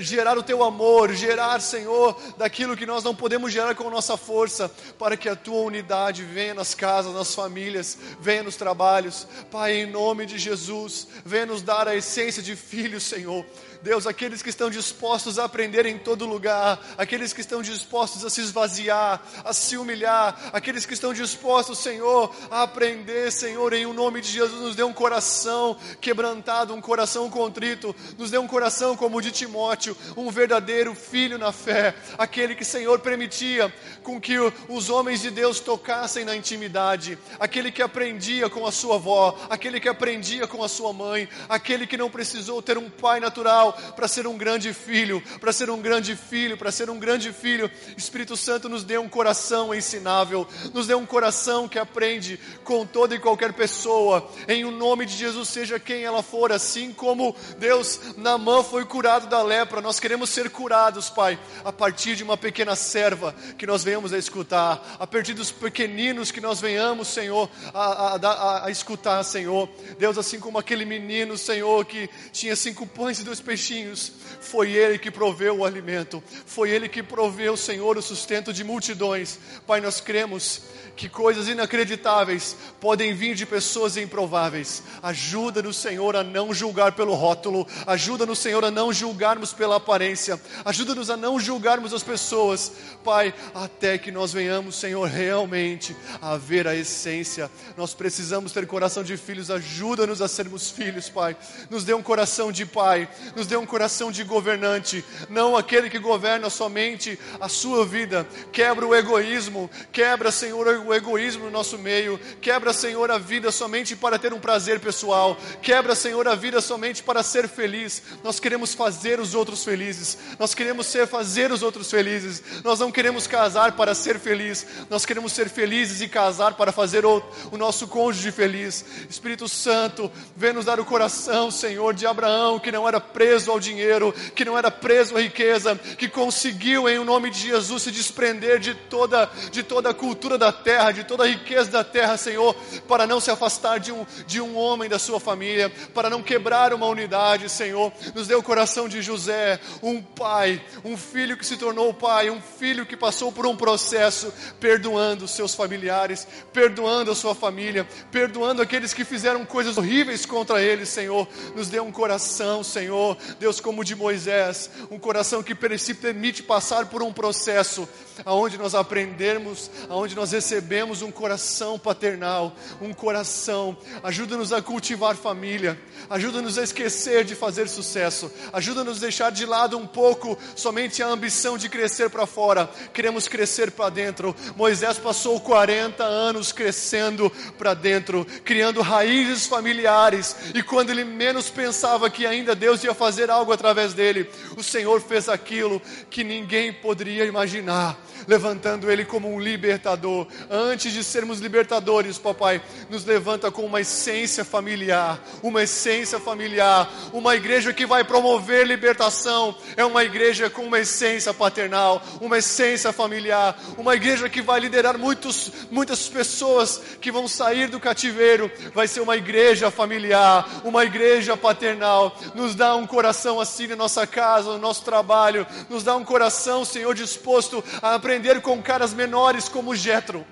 gerar o teu amor, gerar, Senhor, daquilo que nós não podemos gerar com nossa força, para que a tua unidade venha nas casas, nas famílias, venha nos trabalhos. Pai, em nome de Jesus, venha nos dar a essência de filho, Senhor. Deus, aqueles que estão dispostos a aprender em todo lugar, aqueles que estão dispostos a se esvaziar, a se humilhar, aqueles que estão dispostos, Senhor, a aprender, Senhor, em o nome de Jesus, nos dê um coração quebrantado, um coração contrito, nos dê um coração como o de Timóteo, um verdadeiro filho na fé, aquele que, Senhor, permitia com que os homens de Deus tocassem na intimidade, aquele que aprendia com a sua avó, aquele que aprendia com a sua mãe, aquele que não precisou ter um pai natural para ser um grande filho, para ser um grande filho, para ser um grande filho. Espírito Santo nos dê um coração ensinável, nos dê um coração que aprende com toda e qualquer pessoa, em o nome de Jesus, seja quem ela for, assim como Deus, Namã foi curado da lepra, nós queremos ser curados, Pai, a partir de uma pequena serva que nós venhamos a escutar, a partir dos pequeninos que nós venhamos, Senhor, a, a, a, a escutar, Senhor. Deus, assim como aquele menino, Senhor, que tinha cinco pães e dois peixes peixinhos, foi Ele que proveu o alimento, foi Ele que proveu, Senhor, o sustento de multidões. Pai, nós cremos que coisas inacreditáveis podem vir de pessoas improváveis. Ajuda-nos, Senhor, a não julgar pelo rótulo, ajuda-nos, Senhor, a não julgarmos pela aparência, ajuda-nos a não julgarmos as pessoas, Pai, até que nós venhamos, Senhor, realmente a ver a essência. Nós precisamos ter coração de filhos, ajuda-nos a sermos filhos, Pai. Nos dê um coração de pai, nos dê um coração de governante, não aquele que governa somente a sua vida. Quebra o egoísmo, quebra, Senhor, o egoísmo no nosso meio. Quebra, Senhor, a vida somente para ter um prazer pessoal. Quebra, Senhor, a vida somente para ser feliz. Nós queremos fazer os outros felizes. Nós queremos ser fazer os outros felizes. Nós não queremos casar para ser feliz. Nós queremos ser felizes e casar para fazer o, o nosso cônjuge feliz. Espírito Santo, vem nos dar o coração, Senhor, de Abraão, que não era preso ao dinheiro, que não era preso à riqueza, que conseguiu em nome de Jesus se desprender de toda de toda a cultura da terra de toda a riqueza da terra, Senhor, para não se afastar de um, de um homem da sua família, para não quebrar uma unidade, Senhor. Nos dê o coração de José José, um pai, um filho que se tornou pai, um filho que passou por um processo, perdoando seus familiares, perdoando a sua família, perdoando aqueles que fizeram coisas horríveis contra ele, Senhor. Nos dê um coração, Senhor, Deus, como o de Moisés, um coração que permite passar por um processo, aonde nós aprendemos, aonde nós recebemos um coração paternal, um coração. Ajuda-nos a cultivar família, ajuda-nos a esquecer de fazer sucesso, ajuda-nos a deixar de lado um pouco somente a ambição de crescer para fora, queremos crescer para dentro. Moisés passou 40 anos crescendo para dentro, criando raízes familiares, e quando ele menos pensava que ainda Deus ia fazer algo através dele, o Senhor fez aquilo que ninguém poderia imaginar levantando Ele como um libertador. Antes de sermos libertadores, papai, nos levanta com uma essência familiar, uma essência familiar, uma igreja que vai promover libertação, é uma igreja com uma essência paternal, uma essência familiar, uma igreja que vai liderar muitos, muitas pessoas que vão sair do cativeiro, vai ser uma igreja familiar, uma igreja paternal. Nos dá um coração assim na nossa casa, no nosso trabalho, nos dá um coração, Senhor, disposto a aprender com caras menores como Jetro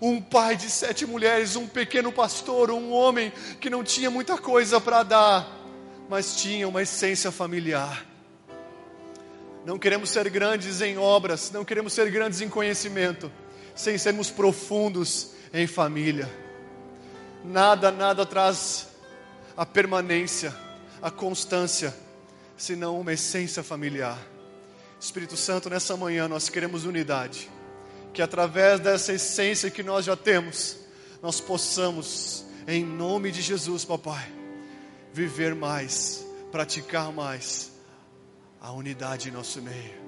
um pai de sete mulheres, um pequeno pastor, um homem que não tinha muita coisa para dar, mas tinha uma essência familiar. Não queremos ser grandes em obras, não queremos ser grandes em conhecimento, sem sermos profundos em família. Nada, nada traz a permanência, a constância, senão uma essência familiar. Espírito Santo, nessa manhã nós queremos unidade que através dessa essência que nós já temos, nós possamos, em nome de Jesus, papai, viver mais, praticar mais a unidade em nosso meio.